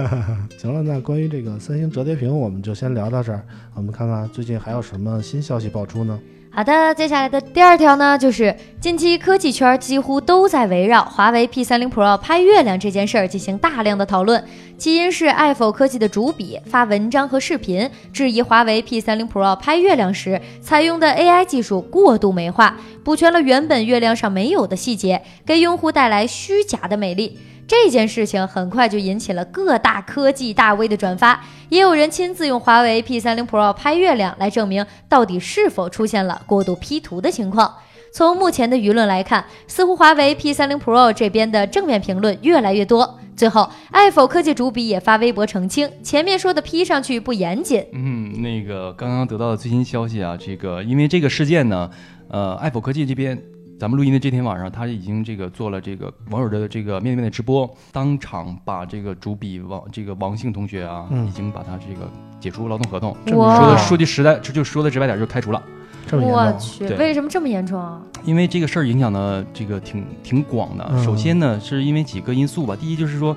行了，那关于这个三星折叠屏，我们就先聊到这儿。我们看看最近还有什么新消息爆出呢？好的，接下来的第二条呢，就是近期科技圈几乎都在围绕华为 P 3 0 Pro 拍月亮这件事儿进行大量的讨论。起因是爱否科技的主笔发文章和视频，质疑华为 P 3 0 Pro 拍月亮时采用的 AI 技术过度美化，补全了原本月亮上没有的细节，给用户带来虚假的美丽。这件事情很快就引起了各大科技大 V 的转发，也有人亲自用华为 P 3 0 Pro 拍月亮来证明到底是否出现了过度 P 图的情况。从目前的舆论来看，似乎华为 P 3 0 Pro 这边的正面评论越来越多。最后，爱否科技主笔也发微博澄清，前面说的 P 上去不严谨。嗯，那个刚刚得到的最新消息啊，这个因为这个事件呢，呃，爱否科技这边。咱们录音的这天晚上，他已经这个做了这个网友的这个面对面的直播，当场把这个主笔王这个王姓同学啊，嗯已经把他这个解除劳动合同。这么哇说的说句实在，就就说的直白点，就是开除了。这么严重？我去，对为什么这么严重啊？因为这个事儿影响的这个挺挺广的。嗯首先呢，是因为几个因素吧。第一就是说，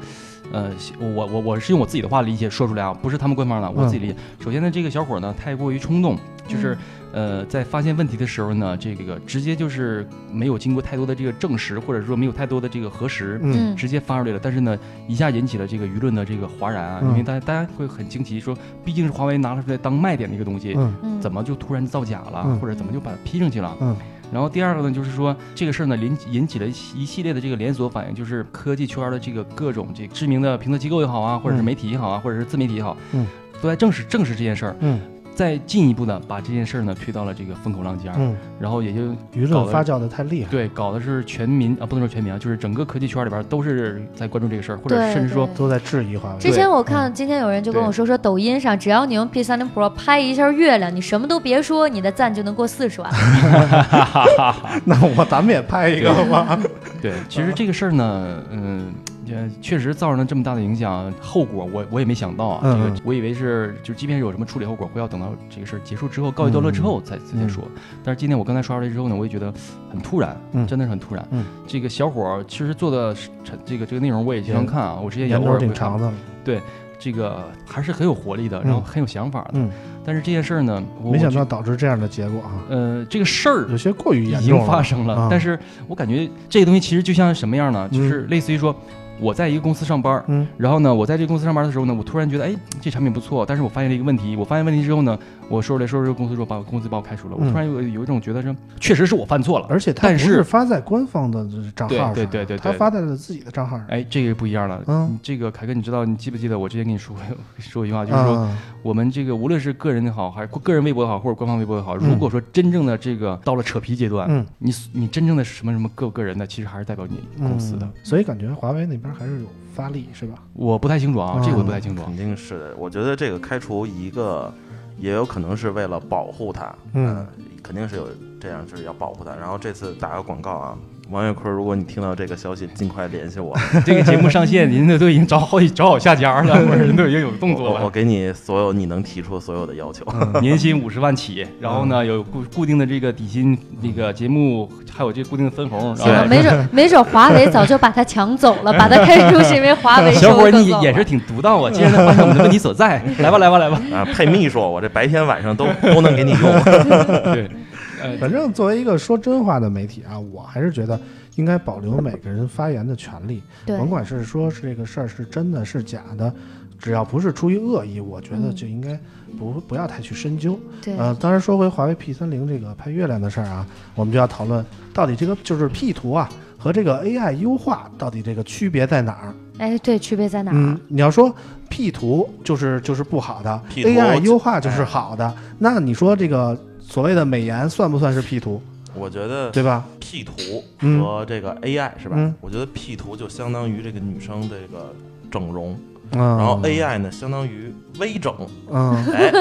呃，我我我是用我自己的话理解说出来啊，不是他们官方的，我自己理解。首先呢，这个小伙呢太过于冲动，就是。呃，在发现问题的时候呢，这个直接就是没有经过太多的这个证实，或者说没有太多的这个核实，嗯直接发出来了。但是呢，一下引起了这个舆论的这个哗然啊，嗯因为大家大家会很惊奇，说毕竟是华为拿出来当卖点的一个东西，嗯嗯怎么就突然造假了，嗯或者怎么就把它批上去了？嗯然后第二个呢，就是说这个事儿呢，引引起了一一系列的这个连锁反应，就是科技圈的这个各种这个知名的评测机构也好啊，或者是嗯。媒体也好啊，或者是自媒体也好，嗯，都在证实证实这件事儿，嗯再进一步的把这件事儿呢推到了这个风口浪尖儿，嗯，然后也就舆搞得论发酵的太厉害。对搞的是全民啊，不能说全民啊，就是整个科技圈里边都是在关注这个事儿，或者甚至说都在质疑华为。之前我看今天有人就跟我说说，抖音上只要你用 P 三零 Pro 拍一下月亮，你什么都别说，你的赞就能过四十万。那我咱们也拍一个吧。对，其实这个事儿呢，嗯。也确实造成了这么大的影响，后果我我也没想到啊。嗯这个我以为是，就即便是有什么处理后果，会要等到这个事儿结束之后，告一段落之后才才再说。但是今天我刚才刷出来之后呢，我也觉得很突然，嗯真的是很突然。嗯这个小伙儿其实做的是这个这个内容我也经常看啊，我之前也年头偶尔会看挺长的对。这个还是很有活力的，嗯然后很有想法的。嗯，但是这件事儿呢，我没想到导致这样的结果啊，呃，这个事儿有些过于严重已经。发生了，啊但是我感觉这个东西其实就像什么样呢？就是类似于说。我在一个公司上班，嗯，然后呢，我在这个公司上班的时候呢，我突然觉得，哎，这产品不错，但是我发现了一个问题。我发现问题之后呢，我说出来说出来，公司说把我公司把我开除了。我嗯突然有有一种觉得说，确实是我犯错了。而且他不但是是发在官方的账号上，对对对他发在了自己的账号上。哎，这个不一样了。嗯，这个凯哥，你知道，你记不记得我之前跟你说过 说一句话，就是说，啊我们这个无论是个人也好，还是个人微博也好，或者官方微博也好，嗯如果说真正的这个到了扯皮阶段，嗯你你真正的是什么什么个个人的，其实还是代表你公司的。嗯所以感觉华为那边还是有发力，是吧？我不太清楚啊，嗯这个我不太清楚。肯定是的。我觉得这个开除一个，也有可能是为了保护他，嗯呃肯定是有这样，就是要保护他。然后这次打个广告啊，王月坤，如果你听到这个消息，尽快联系我，这个节目上线，您这都已经找好找好下家了，或者人都已经有动作我我。给你所有你能提出所有的要求。年薪五十万起，然后呢有固固定的这个底薪，那个节目还有这固定的分红。是吧然后没准没准华为早就把他抢走了，把他开除是因为华为小伙儿你收购了也是挺独到啊，既然能发现我们的问题所在，来吧来吧来吧。啊，配秘书，我这白天晚上都都能给你用。对，呃，反正作为一个说真话的媒体啊，我还是觉得应该保留每个人发言的权利，对甭管是说是这个事儿是真的是假的，只要不是出于恶意，我觉得嗯就应该不不要太去深究。对呃，当然说回华为 P 三零这个拍月亮的事儿啊，我们就要讨论到底这个就是 P 图啊和这个 AI 优化到底这个区别在哪儿？哎，对，区别在哪儿？嗯，你要说 P 图就是就是不好的，AI 优化就是哎好的，那你说这个所谓的美颜算不算是 P 图？我觉得对吧？P 图嗯和这个 AI 是吧？嗯我觉得 P 图就相当于这个女生这个整容，嗯，然后 AI 呢相当于微整。嗯，哎，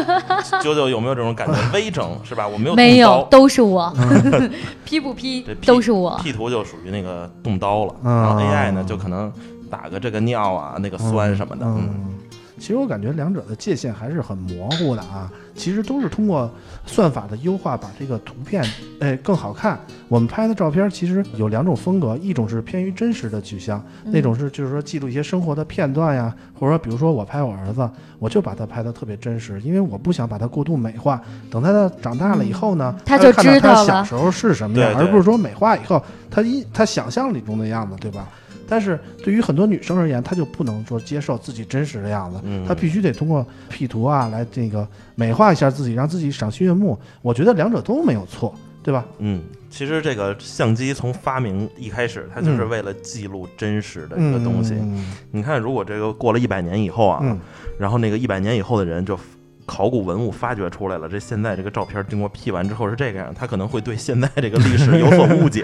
九九有没有这种感觉？微整是吧？我没有没有，都是我，P 不 P 都是我。P 图就属于那个动刀了，嗯然后 AI 呢就可能打个这个尿啊，那个酸什么的。嗯，嗯，其实我感觉两者的界限还是很模糊的啊。其实都是通过算法的优化，把这个图片哎更好看。我们拍的照片其实有两种风格，一种是偏于真实的取向，嗯那种是就是说记录一些生活的片段呀，或者说比如说我拍我儿子，我就把他拍的特别真实，因为我不想把他过度美化。等他的长大了以后呢，嗯他就看到知道了他小时候是什么样，而不是说美化以后他一他想象里中的样子，对吧？但是对于很多女生而言，她就不能说接受自己真实的样子，嗯她必须得通过 P 图啊来这个美化一下自己，让自己赏心悦目。我觉得两者都没有错，对吧？嗯，其实这个相机从发明一开始，它就是为了记录真实的一个东西。嗯你看，如果这个过了一百年以后啊，嗯然后那个一百年以后的人就。考古文物发掘出来了，这现在这个照片经过 P 完之后是这个样，他可能会对现在这个历史有所误解。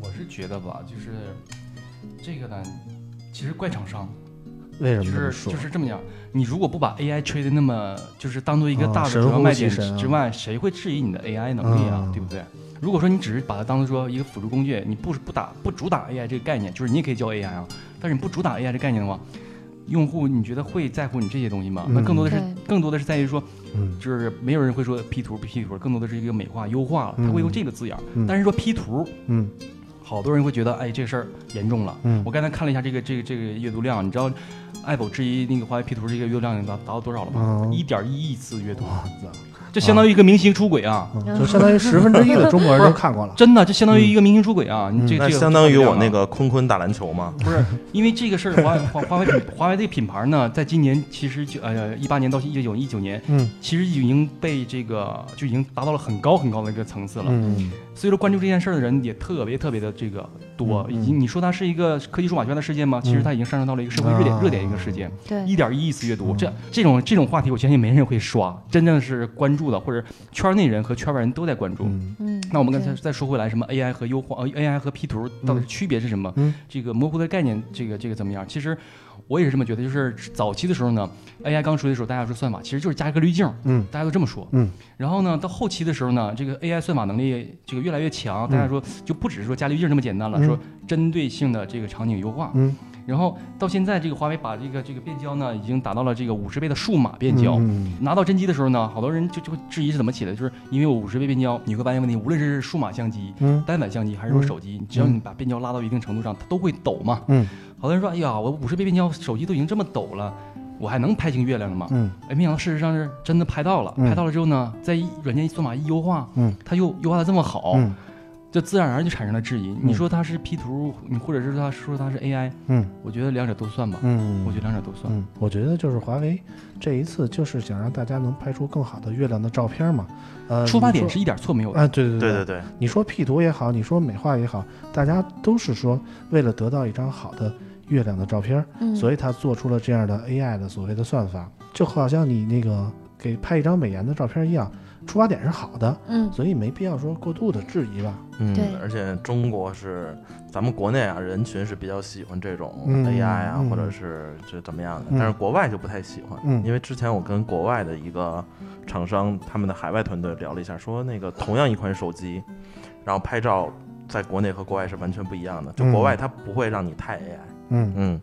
嗯我是觉得吧，就是这个呢，其实怪厂商，为什就是么这么说？就是这么讲。你如果不把 AI 吹的那么就是当做一个啊大的主要卖点之外，谁会质疑你的 AI 能力啊？嗯对不对？如果说你只是把它当做说一个辅助工具，你不不打不主打 AI 这个概念，就是你也可以教 AI 啊，但是你不主打 AI 这概念的话，用户你觉得会在乎你这些东西吗？那更多的是对更多的是在于说，嗯就是没有人会说 P 图不 P 图，更多的是一个美化优化了，他会用这个字眼儿。嗯但是说 P 图嗯好多人会觉得，哎，这个事儿严重了。嗯我刚才看了一下这个这个这个阅读量，你知道，Apple 质疑那个华为 P 图这个阅读量达达到多少了吗？嗯一点一亿次阅读，哇这相当于一个明星出轨啊！嗯就相当于十分之一的中国人都看过了。真的，这相当于一个明星出轨啊！你这这个相当于我那个个坤坤打篮球吗。不是因为这个事儿，华华华为 华为这个品牌呢，在今年其实就呃一八年到一九一九年，嗯其实已经被这个就已经达到了很高很高的一个层次了。嗯所以说关注这件事儿的人也特别特别的这个多，嗯已经你说它是一个科技数码圈的事件吗？其实它已经上升到了一个社会热点、啊。热点一个事件，对。一点一亿次阅读，嗯。这这种这种话题，我相信没人会刷，真正是关注的或者圈内人和圈外人都在关注。嗯。嗯，那我们刚才再说回来，什么 AI 和优化，呃，AI 和 P 图到底区别是什么？嗯。这个模糊的概念，这个这个怎么样？其实我也是这么觉得，就是早期的时候呢，AI 刚出的时候，大家说算法其实就是加一个滤镜，嗯大家都这么说。嗯。然后呢，到后期的时候呢，这个 AI 算法能力这个越来越强，大家说就不只是说加滤镜这么简单了，嗯说针对性的这个场景优化。嗯然后到现在，这个华为把这个这个变焦呢，已经达到了这个五十倍的数码变焦。嗯。拿到真机的时候呢，好多人就就会质疑是怎么起的，就是因为我五十倍变焦，你会发现问题，无论是数码相机、嗯。单反相机还是说手机，只要你把变焦拉到一定程度上，它都会抖嘛。嗯。好多人说，哎呀，我五十倍变焦手机都已经这么抖了，我还能拍清月亮了吗？嗯。哎，没想到事实上是真的拍到了，嗯。拍到了之后呢，在软件算法一优化，嗯。它又优化的这么好，嗯就自然而然就产生了质疑。你说它是 P 图，你或者是他说它是 AI，嗯我觉得两者都算吧，嗯，我觉得两者都算。嗯，我觉得就是华为这一次就是想让大家能拍出更好的月亮的照片嘛。呃，出发点是一点错没有的。啊，对对对对对，你说 P 图也好，你说美化也好，大家都是说为了得到一张好的月亮的照片，嗯，所以他做出了这样的 AI 的所谓的算法，就好像你那个给拍一张美颜的照片一样，出发点是好的，嗯。所以没必要说过度的质疑吧。嗯对，而且中国是咱们国内啊，人群是比较喜欢这种嗯 AI 啊，嗯。或者是这怎么样的，嗯。但是国外就不太喜欢，嗯。因为之前我跟国外的一个厂商，他们的海外团队聊了一下，说那个同样一款手机，然后拍照在国内和国外是完全不一样的，就国外它不会让你太 AI，嗯，嗯，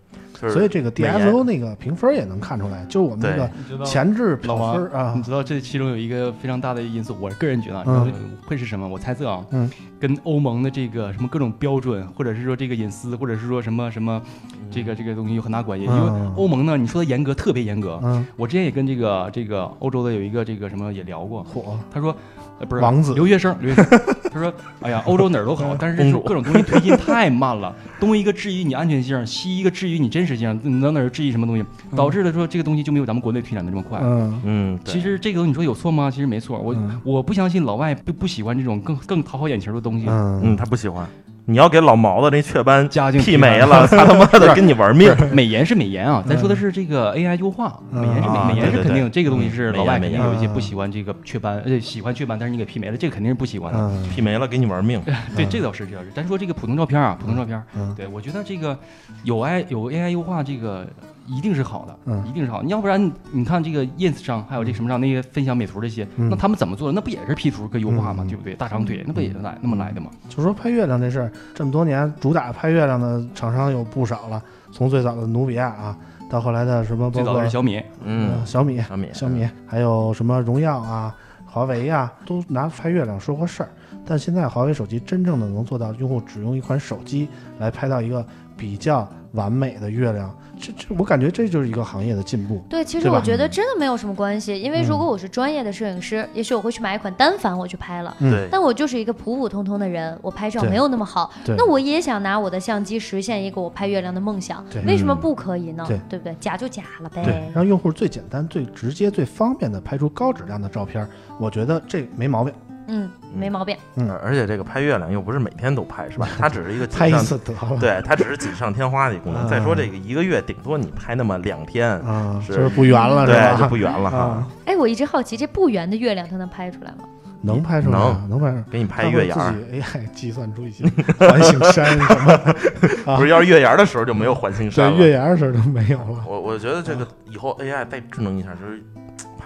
所以这个 DSO 那个评分也能看出来，就是我们那个前置老王评分啊。你，知道这其中有一个非常大的因素，我个人觉得会是什么？我猜测啊，嗯，跟欧盟的这个什么各种标准，或者是说这个隐私，或者是说什么什么这个这个东西有很大关系。因为嗯。欧盟呢，你说的严格，特别严格。嗯，我之前也跟这个这个欧洲的有一个这个什么也聊过，火，他说，呃，不是王子。留学生，留学生，他说，哎呀，欧洲哪儿都好，但是这种各种东西推进太慢了，东一个质疑你安全性，西一个质疑你真实性，你到哪儿质疑什么东西，导致了说这个东西就没有咱们国内推展的这么快。嗯。嗯，其实这个东西你说有错吗？其实没错，我、嗯。我不相信老外不不喜欢这种更更讨好眼球的东西。嗯，嗯他不喜欢。你要给老毛子那雀斑加进媲没了，他他妈的跟你玩命。美颜是美颜啊，咱说的是这个 AI 优化，嗯美颜是美、啊美颜是对对对肯定这个东西是嗯老外肯定有一些不喜欢这个雀斑，而且喜欢雀斑，但是你给媲没了，这个肯定是不喜欢的。嗯媲美了给你玩命。对，嗯这倒是这倒是。咱说这个普通照片啊，普通照片，嗯对我觉得这个有 AI 有 AI 优化，这个一定是好的，嗯一定是好的。要不然你看这个 ins 上还有这什么上那些分享美图这些，嗯那他们怎么做的？那不也是 P 图跟优化吗？嗯对不对？大长腿那不也是来那么来的吗？就说拍月亮这事儿，这么多年主打拍月亮的厂商有不少了，从最早的努比亚啊，到后来的什么包最早是小米，嗯呃，小米、小米，小米，还有什么荣耀啊、华为呀、都拿拍月亮说过事儿。但现在华为手机真正的能做到用户只用一款手机来拍到一个比较完美的月亮，这这我感觉这就是一个行业的进步。对，其实我觉得真的没有什么关系，因为如嗯果我是专业的摄影师，也许我会去买一款单反，我去拍了。嗯，但我就是一个普普通通的人，我拍照没有那么好，对那我也想拿我的相机实现一个我拍月亮的梦想对，为什么嗯不可以呢？对不对？假就假了对呗，。让用户最简单、最直接、最方便的拍出高质量的照片，我觉得这没毛病。嗯，没毛病。嗯而且这个拍月亮又不是每天都拍，是吧？它只是一个锦 拍一，次得了。对，它只是锦上添花的一个功能。嗯再说这个一个月顶多你拍那么两天，啊，是就是不圆了，对，就不圆了哈啊。，哎，我一直好奇，这不圆的月亮它能拍出来吗？能拍出来能，能拍出来。给你拍月牙 AI 计算出一些环形山什么 不是要是月牙的时候就没有环形山对，了。月牙的时候就没有了。我我觉得这个以后 AI 再智能一下，就是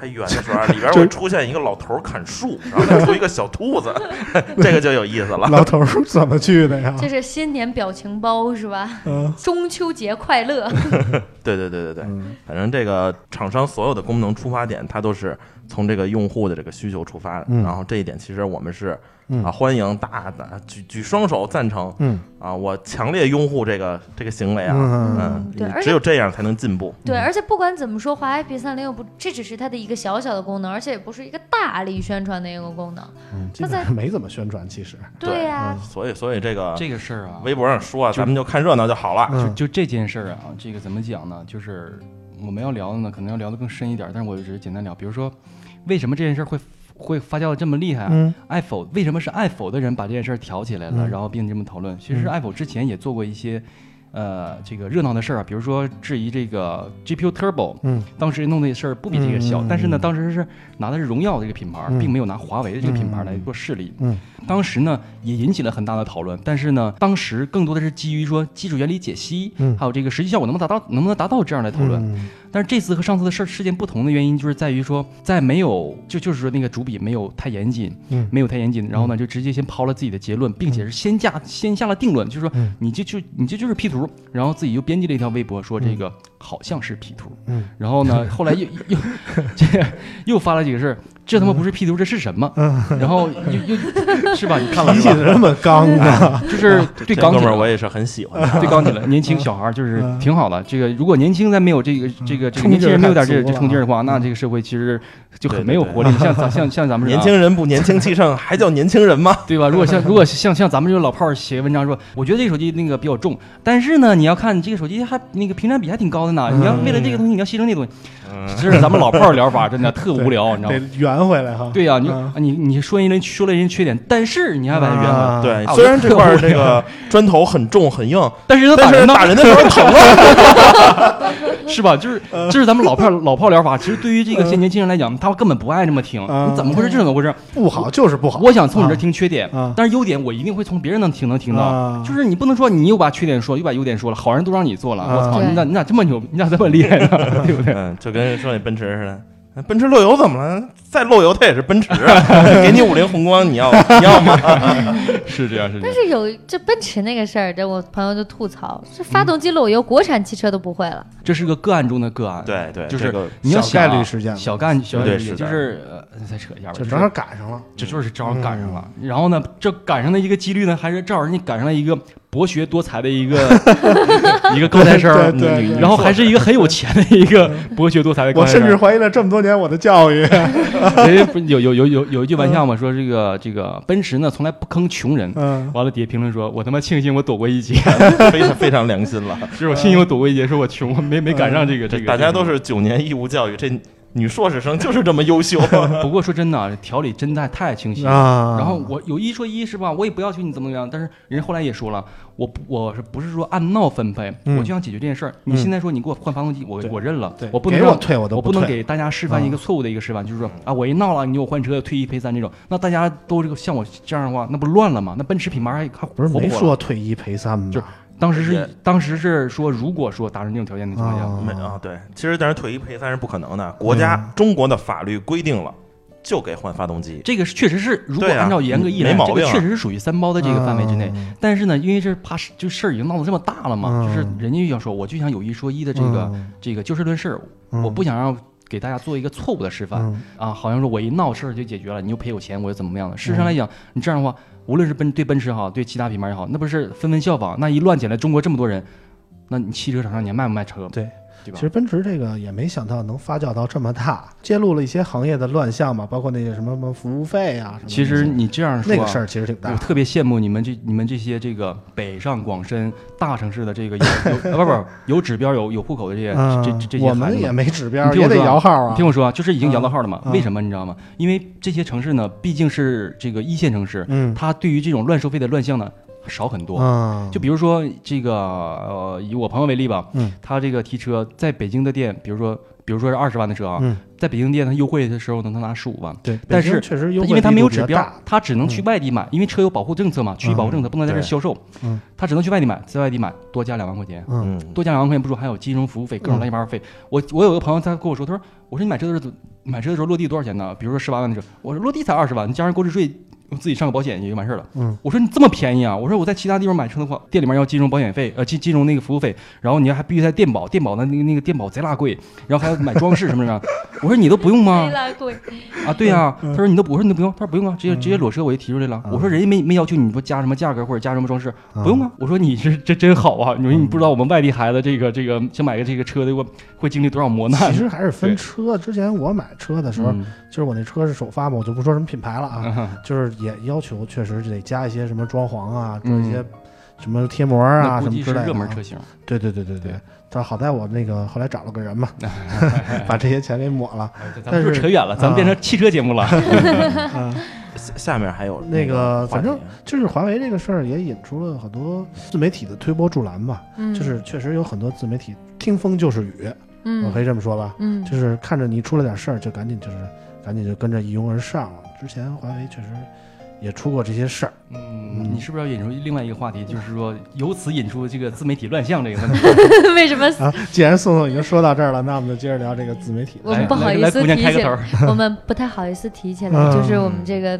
拍圆的时候啊，里边会出现一个老头砍树，然后再出一个小兔子，这个就有意思了。老头是怎么去的呀？这是新年表情包是吧？嗯中秋节快乐。对对对对对，嗯反正这个厂商所有的功能出发点，它都是从这个用户的这个需求出发，嗯然后这一点其实我们是嗯啊欢迎大大举举双手赞成嗯啊，我强烈拥护这个这个行为啊，嗯嗯，对只有这样才能进步。对，而且不管怎么说，华为 P 三零又不，这只是它的一个小小的功能，而且也不是一个大力宣传的一个功能。嗯，基那在没怎么宣传，其实。对呀、所以所以这个这个事儿啊，微博上说啊，咱们就看热闹就好了。就就这件事儿啊，这个怎么讲呢？就是我们要聊的呢，可能要聊得更深一点儿，但是我只是简单聊。比如说，为什么这件事儿会会发酵的这么厉害啊？嗯爱否为什么是爱否的人把这件事儿挑起来了，嗯然后并这么讨论？其实爱否之前也做过一些。呃，这个热闹的事儿啊，比如说质疑这个 GPU Turbo，嗯当时弄的事儿不比这个小，嗯但是呢，当时是拿的是荣耀这个品牌，嗯并没有拿华为的这个品牌嗯来做势力。嗯当时呢也引起了很大的讨论，但是呢，当时更多的是基于说基础原理解析，嗯还有这个实际效果能不能达到，能不能达到这样的讨论。嗯但是这次和上次的事事件不同的原因，就是在于说，在没有就就是说那个主笔没有太严谨，嗯。没有太严谨，然后呢就直接先抛了自己的结论，并且是先下先下了定论，就是说嗯。你这就你这就是 P 图，然后自己又编辑了一条微博说这个好像是 P 图，嗯然后呢 后来又又这又发了几个事儿，这他妈不是 P 图，这是什么？嗯，然后又又是吧？你看了吧？气这么刚的，就是对钢铁这哥们儿我也是很喜欢他。对钢铁了，年轻小孩儿就是嗯挺好的。这个如果年轻再没有这个这个这个冲劲儿年轻人没有点这这冲劲儿的话，嗯那这个社会其实就很没有活力。像咱像像咱们年轻人不年轻气盛，还叫年轻人吗？对吧？如果像如果像像咱们这种老炮儿写文章说，我觉得这个手机那个比较重，但是呢，你要看这个手机还那个屏占比还挺高的呢。你要为了这个东西，你要牺牲那东西，嗯，这是咱们老炮儿疗法，真的特无聊，你知道得吗？圆回来哈。对呀，你嗯你你说人说了人缺点，但是你还把它圆回来，啊对，啊虽然这块这个砖头很重很硬，但是他打但是人，打人的 时候疼啊。是吧？就是这是咱们老炮儿老炮儿疗法。其实对于这个些年轻人来讲，他根本不爱这么听。嗯你怎么回事？这怎么回事？不好就是不好。我想从你这听缺点啊，但是优点我一定会从别人能听能听到啊。就是你不能说你又把缺点说，又把优点说了，好人都让你做了。啊我操，你咋你咋这么牛？你咋这么厉害呢？对不对？嗯，就跟说你奔驰似的。奔驰漏油怎么了？再漏油它也是奔驰啊！给你五菱宏光，你要你要吗？是这样，是这样。但是有这奔驰那个事儿，这我朋友就吐槽，这发动机漏油，国产汽车都不会了。这是个个案中的个案。，对对，就是你要小概率事件小概小概率事件，就是呃，再扯一下吧，就正好赶上了。这就是正好赶上了。然后呢，这赶上的一个几率呢，还是正好人家赶上了一个博学多才的一个 一个高材生儿，对对对然后还是一个很有钱的一个博学多才的高我材生儿。甚至怀疑了这么多年我的教育。人 家不是有有有有有一句玩笑嘛，说这个 这个奔驰呢从来不坑穷人。嗯，完了，底下评论说：“我他妈庆幸我躲过一劫，非常非常良心了。就是我庆幸我躲过一劫，说我穷，我没没赶上这个这个。”大家都是九年义务教育，这女硕士生就是这么优秀。不过说真的条理真的太清晰了。啊，然后我有一说一是吧，我也不要求你怎么怎么样，但是人家后来也说了，我不我是不是说按闹分配，嗯我就想解决这件事儿。你嗯现在说你给我换发动机，我我认了对，我不能让我退我都我不能给大家示范一个错误的一个示范，就是说啊，我一闹了，你就我换车，退一赔三这种，那大家都这个像我这样的话，那不乱了吗？那奔驰品牌还还不是没说退一赔三吗？就是当时是当时是说，如果说达成这种条件的情况下，啊没啊，对，其实但是退一赔三是不可能的，国家、嗯。中国的法律规定了，就给换发动机。这个确实是，如果按照严格意义来，这个确实是属于三包的这个范围之内。啊但是呢，因为这怕是就事儿已经闹得这么大了嘛，嗯。就是人家就想说，我就想有一说一的这个、嗯。这个就事论事，嗯。我不想让给大家做一个错误的示范、嗯啊，好像说我一闹事儿就解决了，你就赔我钱，我就怎么样的。事实嗯上来讲，你这样的话，无论是奔对奔驰也好，对其他品牌也好，那不是纷纷效仿？那一乱起来，中国这么多人，那你汽车厂商你还卖不卖车？对。对吧其？实奔驰这个也没想到能发酵到这么大，揭露了一些行业的乱象嘛，包括那些什么什么服务费啊什么。其实你这样说、啊，那个事儿其实挺大我。特别羡慕你们这你们这些这个北上广深大城市的这个有有啊不不有指标有有户口的这些、嗯这这这些我们。也没指标，也得摇号啊。你听我说啊，就是已经摇到号了嘛？嗯为什么你知道吗？因为这些城市呢，毕竟是这个一线城市，嗯它对于这种乱收费的乱象呢少很多。嗯，就比如说这个呃，以我朋友为例吧，嗯。他这个提车在北京的店，比如说比如说是二十万的车啊，嗯。在北京店他优惠的时候能能拿十五万，对，但是确实优惠因为他没有指标他只能去外地买，因为车有保护政策嘛，区域保护政策不能在这销售，嗯。他只能去外地买，在外地买多加两万块钱，嗯。嗯，多加两万块钱不说，还有金融服务费，各种乱七八糟费。我我有个朋友他跟我说，他说我说你买车的时候买车的时候落地多少钱呢？比如说十八万的车，我说落地才二十万，你加上购置税。我自己上个保险也就完事儿了。嗯，我说你这么便宜啊？我说我在其他地方买车的话，店里面要金融保险费，呃，金金融那个服务费，然后你还必须在电保，电保的那个那个电保贼拉贵，然后还要买装饰什么什么。我说你都不用吗？贼拉贵，啊，对呀、他说你都不，我说你都不用，他说不用啊，直接直接裸车我就提出来了。嗯我说人家没没要求你说加什么价格或者加什么装饰，嗯不用啊。我说你是这真好啊，你说你不知道我们外地孩子这个这个想买个这个车的，我会经历多少磨难其。实还是分车。之前我买车的时候，嗯就是我那车是首发嘛，我就不说什么品牌了啊，啊就是也要求确实得加一些什么装潢啊，做嗯一些什么贴膜啊什么之类的啊。热门车型。对对对对对对。但好在我那个后来找了个人嘛，把这些钱给抹了。但是扯远了，咱们变成汽车节目了。嗯，下下面还有那个反正就是华为这个事儿也引出了很多自媒体的推波助澜吧。嗯，就是确实有很多自媒体听风就是雨，我嗯可以这么说吧。嗯，就是看着你出了点事儿，就赶紧就是赶紧就跟着一拥而上了。之前华为确实也出过这些事儿，嗯，你是不是要引出另外一个话题，就是说由此引出这个自媒体乱象这个问题？为什么啊，既然宋宋已经说到这儿了，那我们就接着聊这个自媒体。我们不好意思提起开个头。我们不太好意思提起来，嗯就是我们这个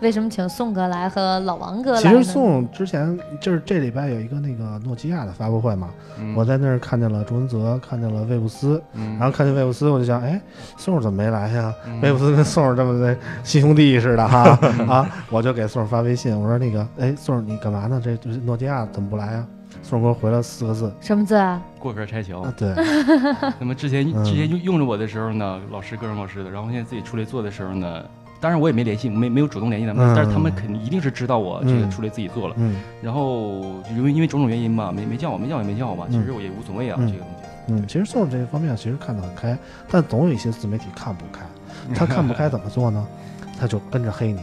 为什么请宋哥来和老王哥来其？实宋之前就是这礼拜有一个那个诺基亚的发布会嘛，嗯我在那儿看见了朱文泽，看见了魏布斯，嗯然后看见魏布斯，我就想，哎，宋儿怎么没来呀？嗯魏布斯跟宋儿这么的亲兄弟似的哈 啊！我就给宋发微信，我说那个，哎，宋儿你干嘛呢？这这诺基亚怎么不来啊？宋儿给我回了四个字什么字啊？过河拆桥啊，。对，那么之前嗯之前用用着我的时候呢，老师各种老师的，然后现在自己出来做的时候呢，当然我也没联系，没没有主动联系他们，嗯但是他们肯定一定是知道我这个嗯出来自己做了，嗯然后因为因为种种原因吧，没没叫我，没叫我也没叫我吧，嗯其实我也无所谓啊，嗯这个东西。嗯，其实宋儿这方面其实看得很开，但总有一些自媒体看不开。他看不开 怎么做呢？他就跟着黑你，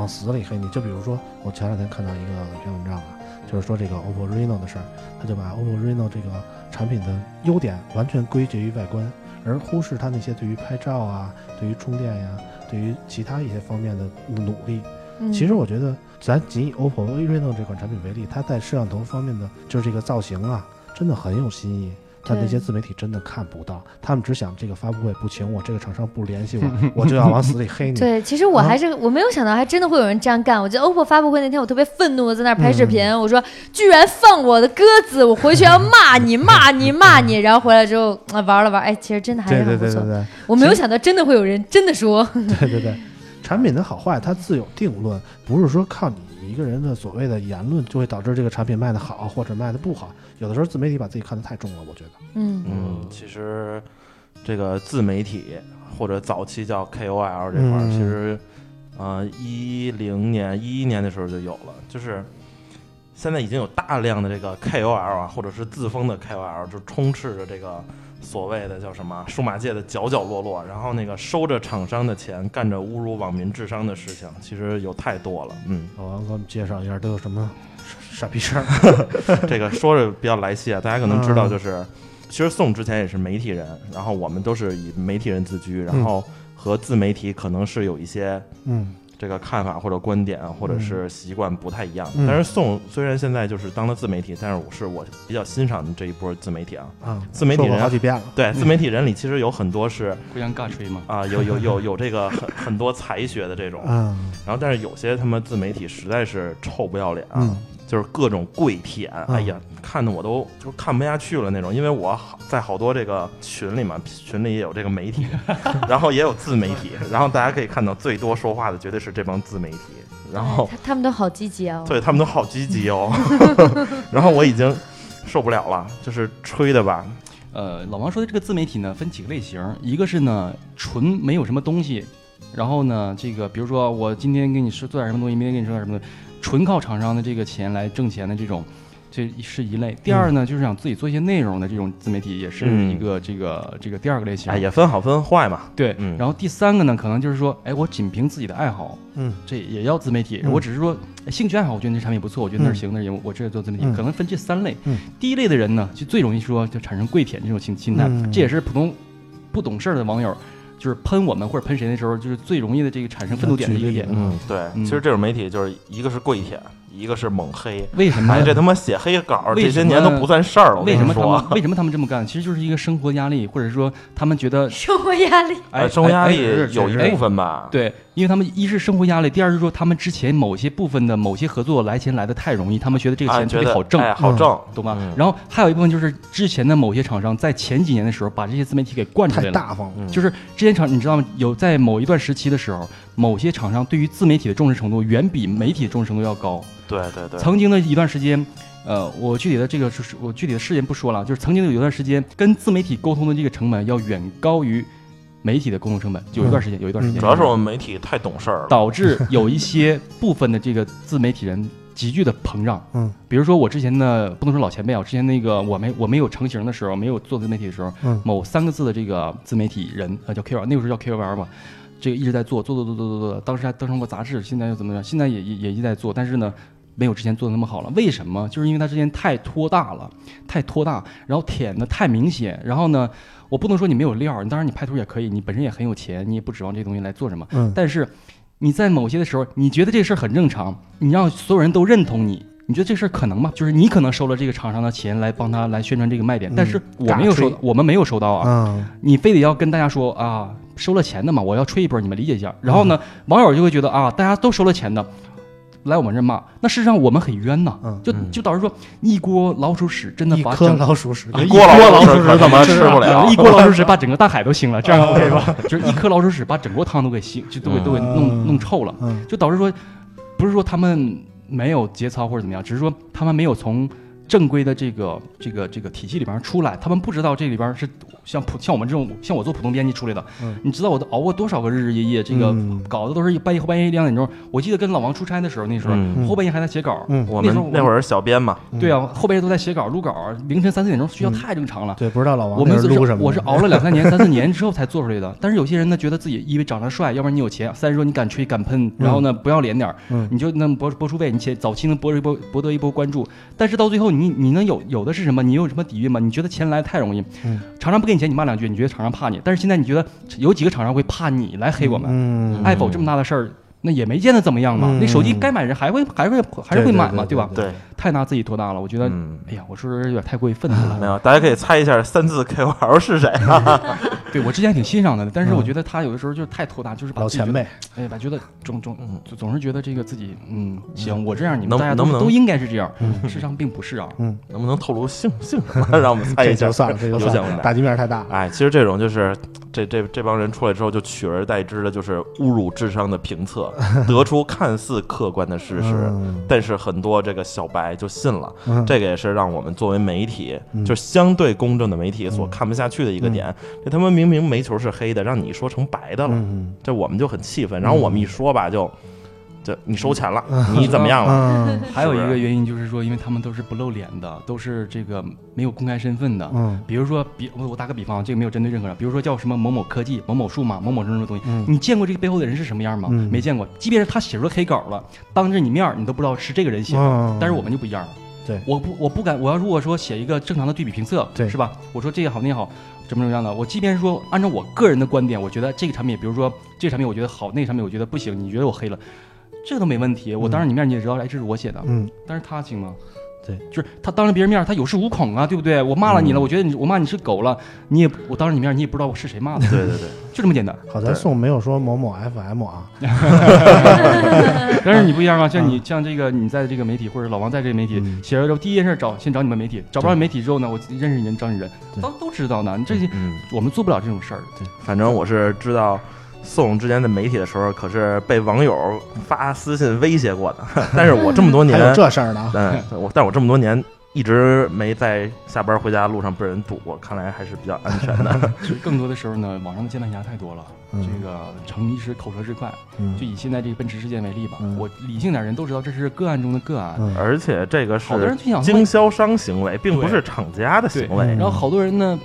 往死里黑你。就比如说，我前两天看到一个一篇文章啊，就是说这个 OPPO Reno 的事儿，他就把 OPPO Reno 这个产品的优点完全归结于外观，而忽视它那些对于拍照啊、对于充电呀、对于其他一些方面的努力。嗯其实我觉得，咱仅以 OPPO Reno 这款产品为例，它在摄像头方面的就是这个造型啊，真的很有新意。但那些自媒体真的看不到，他们只想这个发布会不请我，这个厂商不联系我，我就要往死里黑你。对，其实我还是、我没有想到，还真的会有人这样干。我记得 OPPO 发布会那天，我特别愤怒的，在那儿拍视频，我说居然放我的鸽子，我回去要骂你，骂你，骂你。然后回来之后啊，玩了玩，哎，其实真的还对是很不错。对对对对我没有想到，真的会有人真的说，对对对，产品的好坏它自有定论，不是说靠你一个人的所谓的言论就会导致这个产品卖的好或者卖的不好。有的时候自媒体把自己看得太重了，我觉得。嗯嗯，其实这个自媒体或者早期叫 KOL 这块儿，嗯其实呃一零年、一一年的时候就有了，就是现在已经有大量的这个 KOL 啊，或者是自封的 KOL，就充斥着这个所谓的叫什么数码界的角角落落，然后那个收着厂商的钱，干着侮辱网民智商的事情，其实有太多了。嗯，老王给我们介绍一下都有什么傻 傻逼事儿。这个说着比较来气啊，大家可能知道，嗯就是、其实宋之前也是媒体人，然后我们都是以媒体人自居，然后和自媒体可能是有一些嗯这个看法或者观点或者是习惯不太一样。嗯但是宋虽然现在就是当了自媒体，但是我是我比较欣赏的这一波自媒体啊。啊，自媒体人好几遍了。对，自媒体人里其实有很多是互相尬吹嘛。啊、有有有有这个很 很多才学的这种，嗯然后但是有些他妈自媒体实在是臭不要脸啊。嗯就是各种跪舔，嗯哎呀，看的我都就看不下去了那种。因为我好在好多这个群里嘛，群里也有这个媒体，然后也有自媒体，然后大家可以看到最多说话的绝对是这帮自媒体，然后他他们都好积极哦。对他们都好积极哦，然后我已经受不了了，就是吹的吧，呃，老王说的这个自媒体呢，分几个类型，一个是呢纯没有什么东西，然后呢，这个比如说我今天跟你说做点什么东西，明天跟你说点什么东西，纯靠厂商的这个钱来挣钱的这种，这是一类。第二呢，就是想自己做一些内容的这种自媒体，也是嗯一个这个这个第二个类型。哎，也分好分坏嘛，对，嗯然后第三个呢，可能就是说，哎，我仅凭自己的爱好，嗯这也要自媒体。嗯我只是说哎兴趣爱好，我觉得那产品不错，我觉得那行，那儿行，我这做自媒体，嗯可能分这三类。嗯第一类的人呢，就最容易说就产生跪舔这种心心态，嗯这也是普通不懂事儿的网友，就是喷我们或者喷谁的时候，就是最容易的这个产生愤怒点的一个点。嗯，对，嗯其实这种媒体就是一个是跪舔，一个是猛黑。为什么哎，？这他妈写黑稿，这些年都不算事儿了。为什么为什么他们这么干？其实就是一个生活压力，或者说他们觉得生活压力，哎，呃生活压力哎有一部。分吧？对，因为他们一是生活压力，第二是说他们之前某些部分的某些合作来钱来的太容易，他们觉得这个啊，钱特觉得别好挣，哎，好挣，懂吗？嗯然后还有一部分就是之前的某些厂商在前几年的时候把这些自媒体给惯出来太了，大方了。嗯就是之前厂你知道吗？有在某一段时期的时候，某些厂商对于自媒体的重视程度远比媒体的重视程度要高。对对对，曾经的一段时间，呃，我具体的这个就是我具体的事件不说了，就是曾经有一段时间跟自媒体沟通的这个成本要远高于媒体的沟通成本，有一段时间，有一段时间，主要是我们媒体太懂事儿了。导致有一些部分的这个自媒体人急剧的膨胀。嗯，比如说我之前的不能说老前辈啊，我之前那个我没我没有成型的时候，没有做自媒体的时候，嗯某三个字的这个自媒体人呃叫 KOL，那个时候叫 KOL 嘛，这个一直在做做做做做做做，当时还登上过杂志，现在又怎么样？现在也也也一直在做，但是呢。没有之前做的那么好了，为什么？就是因为他之前太拖大了，太拖大，然后舔的太明显，然后呢，我不能说你没有料儿，当然你拍图也可以，你本身也很有钱，你也不指望这东西来做什么，嗯但是你在某些的时候，你觉得这个事儿很正常，你让所有人都认同你，你觉得这事儿可能吗？就是你可能收了这个厂商的钱来帮他来宣传这个卖点，嗯但是我没有收，我们没有收到啊，嗯，你非得要跟大家说啊，收了钱的嘛，我要吹一波，你们理解一下。然后呢，网友就会觉得啊，大家都收了钱的。来我们这骂，那事实上我们很冤呐，嗯。就嗯。就导致说一锅老鼠屎真的一颗把整老鼠屎，一锅锅老鼠屎鼠屎可他妈吃吃不了？一锅 老鼠屎把整个大海都腥了，这样 OK 吧？就是一颗老鼠屎把整锅汤都给腥，就都给都给弄嗯弄臭了，嗯。就导致说，不是说他们没有节操或者怎么样，只是说他们没有从正规的这个这个这个体系里边出来，他们不知道这里边是像普像我们这种像我做普通编辑出来的，嗯你知道我都熬过多少个日日夜夜，这个嗯搞的都是半夜后半夜两点钟。我记得跟老王出差的时候，那时候、嗯后半夜还在写稿，嗯，我那时候我们那会儿是小编嘛，嗯对啊，后半夜都在写稿录稿，凌晨三四点钟睡觉嗯太正常了。对，不知道老王我们录什么？我是熬了两三年、三四年之后才做出来的。但是有些人呢，觉得自己因为长得帅，要不然你有钱，三十说你敢吹敢喷，然后呢不要脸点儿，嗯你就能博博出位，你且早期能博一波博得一波关注。但是到最后你你能有有的是什么？你有什么底蕴吗？你觉得钱来太容易，嗯常常不给你钱，你骂两句，你觉得厂商怕你。但是现在你觉得有几个厂商会怕你来黑我们？嗯，爱否这么大的事儿。那也没见得怎么样嘛，嗯那手机该买人还会还会还是会买嘛，吧？对吧对，太拿自己多大了，我觉得，嗯，哎呀，我是不是有点太过于愤怒了。没有，大家可以猜一下三字 KOL 是谁啊？对我之前挺欣赏他的，但是嗯我觉得他有的时候就是太拖大，就是把老前辈，哎，把觉得总总嗯总总是觉得这个自己，嗯，行，我这样，你们大家能能不能都都应该是这样，嗯事实上并不是啊。嗯，能不能透露姓姓？让我们猜一下这就。算了，这就算了，有奖问答打击面太大。哎，其实这种就是这这这帮人出来之后，就取而代之的就是侮辱智商的评测，得出看似客观的事实，嗯但是很多这个小白就信了。嗯这个也是让我们作为媒体，嗯就相对公正的媒体所看不下去的一个点。这他妈明明煤球是黑的，让你说成白的了，嗯这我们就很气愤。然后我们一说吧，就就你收钱了，嗯你怎么样了？嗯 还有一个原因就是说，因为他们都是不露脸的，都是这个没有公开身份的。嗯比如说，比我我打个比方，这个没有针对任何人，比如说叫什么某某科技、某某数码、某某什么什么东西，嗯你见过这个背后的人是什么样吗？嗯没见过。即便是他写出了黑稿了，当着你面儿你都不知道是这个人写的。嗯，但是我们就不一样了。对我不我不敢，我要如果说写一个正常的对比评测，对是吧？我说这个好那个好，怎么怎么样的，我即便是说按照我个人的观点，我觉得这个产品，比如说这个产品我觉得好，那个产品我觉得不行，你觉得我黑了，这都没问题。我当着你面你也知道，哎，这是我写的，嗯但是他行吗？对，就是他当着别人面，他有恃无恐啊，对不对？我骂了你了，嗯我觉得你我骂你是狗了，你也我当着你面，你也不知道我是谁骂的，对对对，就这么简单。好在宋没有说某某 FM 啊，但是你不一样啊，像你像这个你在这个媒体或者老王在这个媒体嗯写了之后，第一件事找先找你们媒体，找不着媒体之后呢，我认识人找你人，对都都知道呢。你这些嗯，我们做不了这种事儿。对反正我是知道。宋之前在媒体的时候，可是被网友发私信威胁过的。但是我这么多年还，有这事儿呢。嗯，我但我这么多年一直没在下班回家路上被人堵过，看来还是比较安全的。其实更多的时候呢，网上的键盘侠太多了，嗯这个逞一时口舌之快。嗯就以现在这个奔驰事件为例吧，嗯我理性点人都知道这是个案中的个案，嗯而且这个好多人是就想经销商行为，并不是厂家的行为对。然后好多人呢，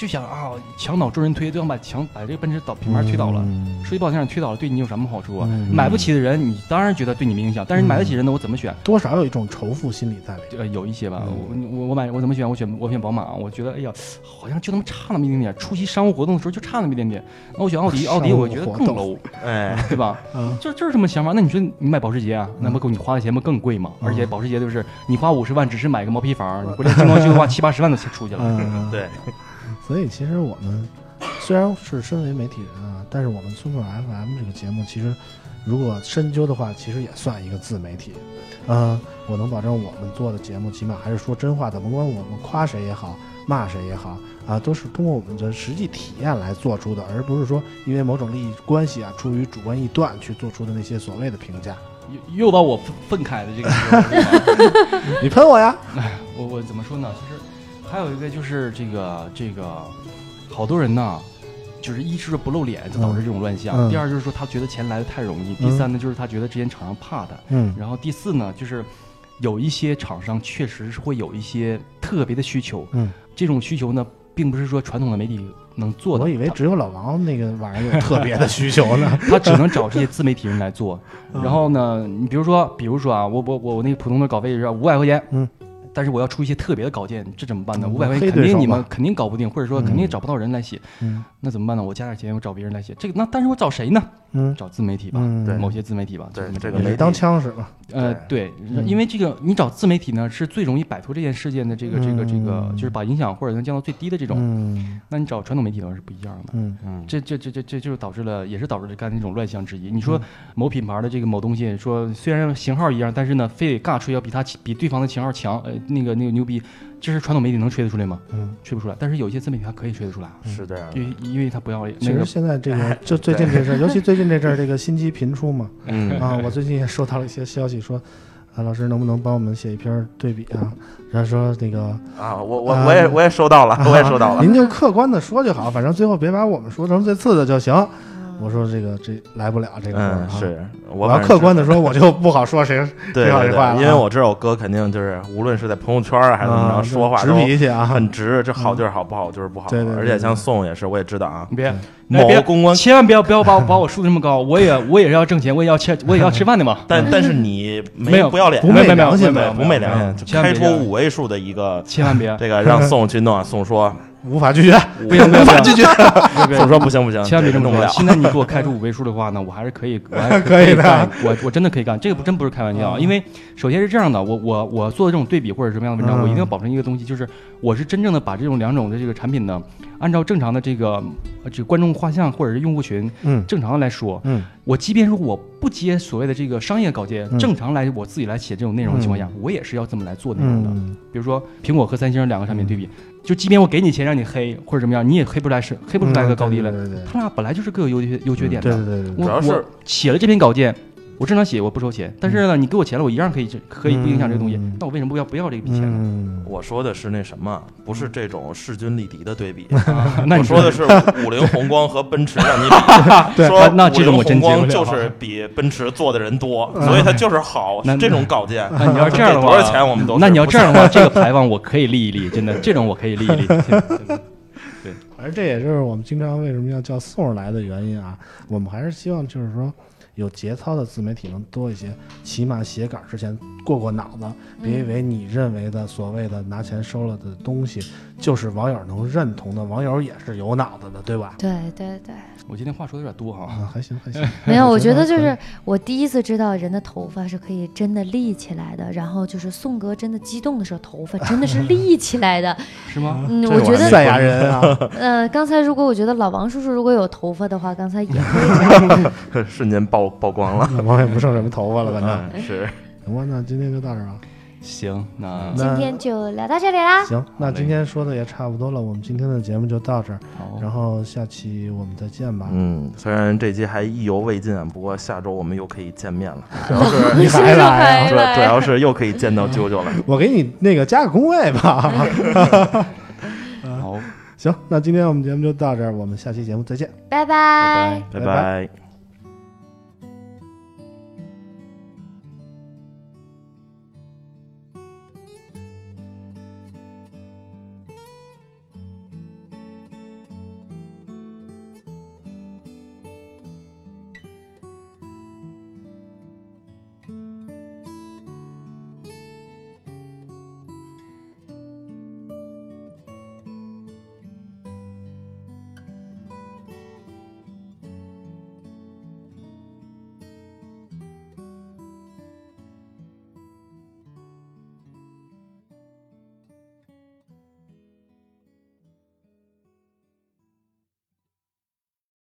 就就想啊墙倒众人推，就想把墙把这个奔驰倒品牌推倒了。嗯说句不好听点，推倒了对你有什么好处啊？嗯买不起的人，你当然觉得对你没影响，但是你买得起人的，我怎么选？多少有一种仇富心理在里。呃，有一些吧，嗯我我我买我怎么选？我选我选宝马，我觉得哎呀，好像就那么差那么一点点。出席商务活动的时候就差那么一点点。那我选奥迪，奥迪我觉得更 low，哎，对吧？嗯就就是这么想法。那你说你买保时捷啊，那不够你花的钱不更贵吗？而且保时捷就是你花五十万只是买个毛坯房，你回来精装修的话七八十万都出去了。嗯，对，所以其实我们虽然是身为媒体人啊，但是我们村口 FM 这个节目，其实如果深究的话，其实也算一个自媒体。嗯、我能保证我们做的节目，起码还是说真话的，甭管我们夸谁也好，骂谁也好啊，都是通过我们的实际体验来做出的，而不是说因为某种利益关系啊，出于主观臆断去做出的那些所谓的评价。又又把我愤愤慨的这个 时候，你喷我呀？哎我我怎么说呢？其实还有一个就是这个这个，好多人呢，就是一是不露脸，就导致这种乱象；嗯。第二就是说他觉得钱来的太容易；第三呢就是他觉得这些厂商怕他；嗯。然后第四呢就是有一些厂商确实是会有一些特别的需求，嗯，这种需求呢，并不是说传统的媒体能做的，我以为只有老王那个玩意儿有特别的需求呢。他只能找这些自媒体人来做。嗯然后呢，你比如说，比如说啊，我我我我那个普通的稿费是五百块钱，嗯，但是我要出一些特别的稿件，这怎么办呢？嗯五百块钱肯定你们肯定搞不定，或者说肯定嗯找不到人来写，嗯那怎么办呢？我加点钱，我找别人来写。这个那但是我找谁呢？嗯找自媒体吧，嗯，对某些自媒体吧。对这个没当枪使吧？呃，对，因为这个你找自媒体呢，是最容易摆脱这件事件的这个这个这个，嗯就是把影响或者能降到最低的这种。嗯那你找传统媒体的话是不一样的。嗯嗯，这这这这这就是导致了，也是导致了刚才那种乱象之一。你说嗯某品牌的这个某东西，说虽然型号一样，但是呢，非得尬吹要比它比对方的型号强，呃，那个那个牛逼，这是传统媒体能吹得出来吗？嗯。吹不出来。但是有一些自媒体它可以吹得出来，是这样的。因为因为它不要脸其那个实现在这个，就最近这事儿，尤其最近这阵儿，这个新机频出嘛，嗯啊，我最近也收到了一些消息说，啊，老师能不能帮我们写一篇对比啊？然后说那个，啊，我我啊我也我也收到了，我也 收到了。您就客观的说就好，反正最后别把我们说成最次的就行。我说这个这来不了这个活儿嗯，啊，是我要客观的说，我就不好说谁 对因为我知道我哥肯定就是无论是在朋友圈啊还是怎么啊着，说话直脾气啊，很直，这好就是好，不好就是不好。对对对而且像宋也是，我也知道啊，你别哎某别公关，千万不要不要把我把我树的这么高，我也我也是要挣钱，我也要吃我也要吃饭的嘛。但但是你没有不要脸，不昧没没良心不昧良心，开出五位数的一个千万别，这个让宋去弄啊，宋说无法拒绝，不行不行 不行，拒绝，我说不行不行，千万别这么说。弄不了。现在你给我开出五位数的话呢，我还是可以，我还 是可以的。干，我我真的可以干，这个不真不是开玩笑。因为首先是这样的，我我我做的这种对比或者什么样的文章，嗯我一定要保证一个东西，就是我是真正的把这种两种的这个产品呢，按照正常的这个呃这个观众画像或者是用户群嗯。正常的来说，嗯。我即便说我不接所谓的这个商业稿件，嗯。正常来我自己来写这种内容的情况下，我也是要这么来做内容的。嗯。比如说苹果和三星两个产品对比，就即便我给你钱让你黑或者怎么样，你也黑不出来是黑不出来个高低来。他俩本来就是各有优缺优缺点的。对对对对主要是我写了这篇稿件，我正常写我不收钱，但是呢，你给我钱了，我一样可以可以不影响这个东西嗯。那我为什么不要不要这笔钱呢？嗯，我说的是那什么，不是这种势均力敌的对比。我说的是 五菱宏光和奔驰让你 比，对说那那这种我五菱宏光就是比奔驰做的人多，所以它就是好那。这种稿件，那你要这样的话，多少钱我们都那你要这样的话，这个牌坊我可以立一立，真的，这种我可以立一立。真的真的反正这也就是我们经常为什么要叫宋儿来的原因啊。我们还是希望就是说，有节操的自媒体能多一些，起码写稿之前过过脑子，别以为你认为的所谓的拿钱收了的东西，就是网友能认同的，网友也是有脑子的，对吧？对对对，我今天话说的有点多哈。啊，还行还行。没有，我觉得就是我第一次知道人的头发是可以真的立起来的，然后就是宋哥真的激动的时候，头发真的是 立起来的。是吗？嗯，我觉得，赛亚人啊，呃，刚才如果我觉得老王叔叔如果有头发的话，刚才也可以这样。瞬间曝曝光了。老王也不剩什么头发了，反正。嗯，是行吧，那今天就到这儿啊。行，那今天就聊到这里啦。行，那今天说的也差不多了，我们今天的节目就到这儿，好然后下期我们再见吧。嗯，虽然这期还意犹未尽啊，不过下周我们又可以见面了，主要是你还来啊？主主要是又可以见到啾啾了。我给你那个加个工位吧。好，行，那今天我们节目就到这儿，我们下期节目再见。拜拜拜拜。拜拜拜。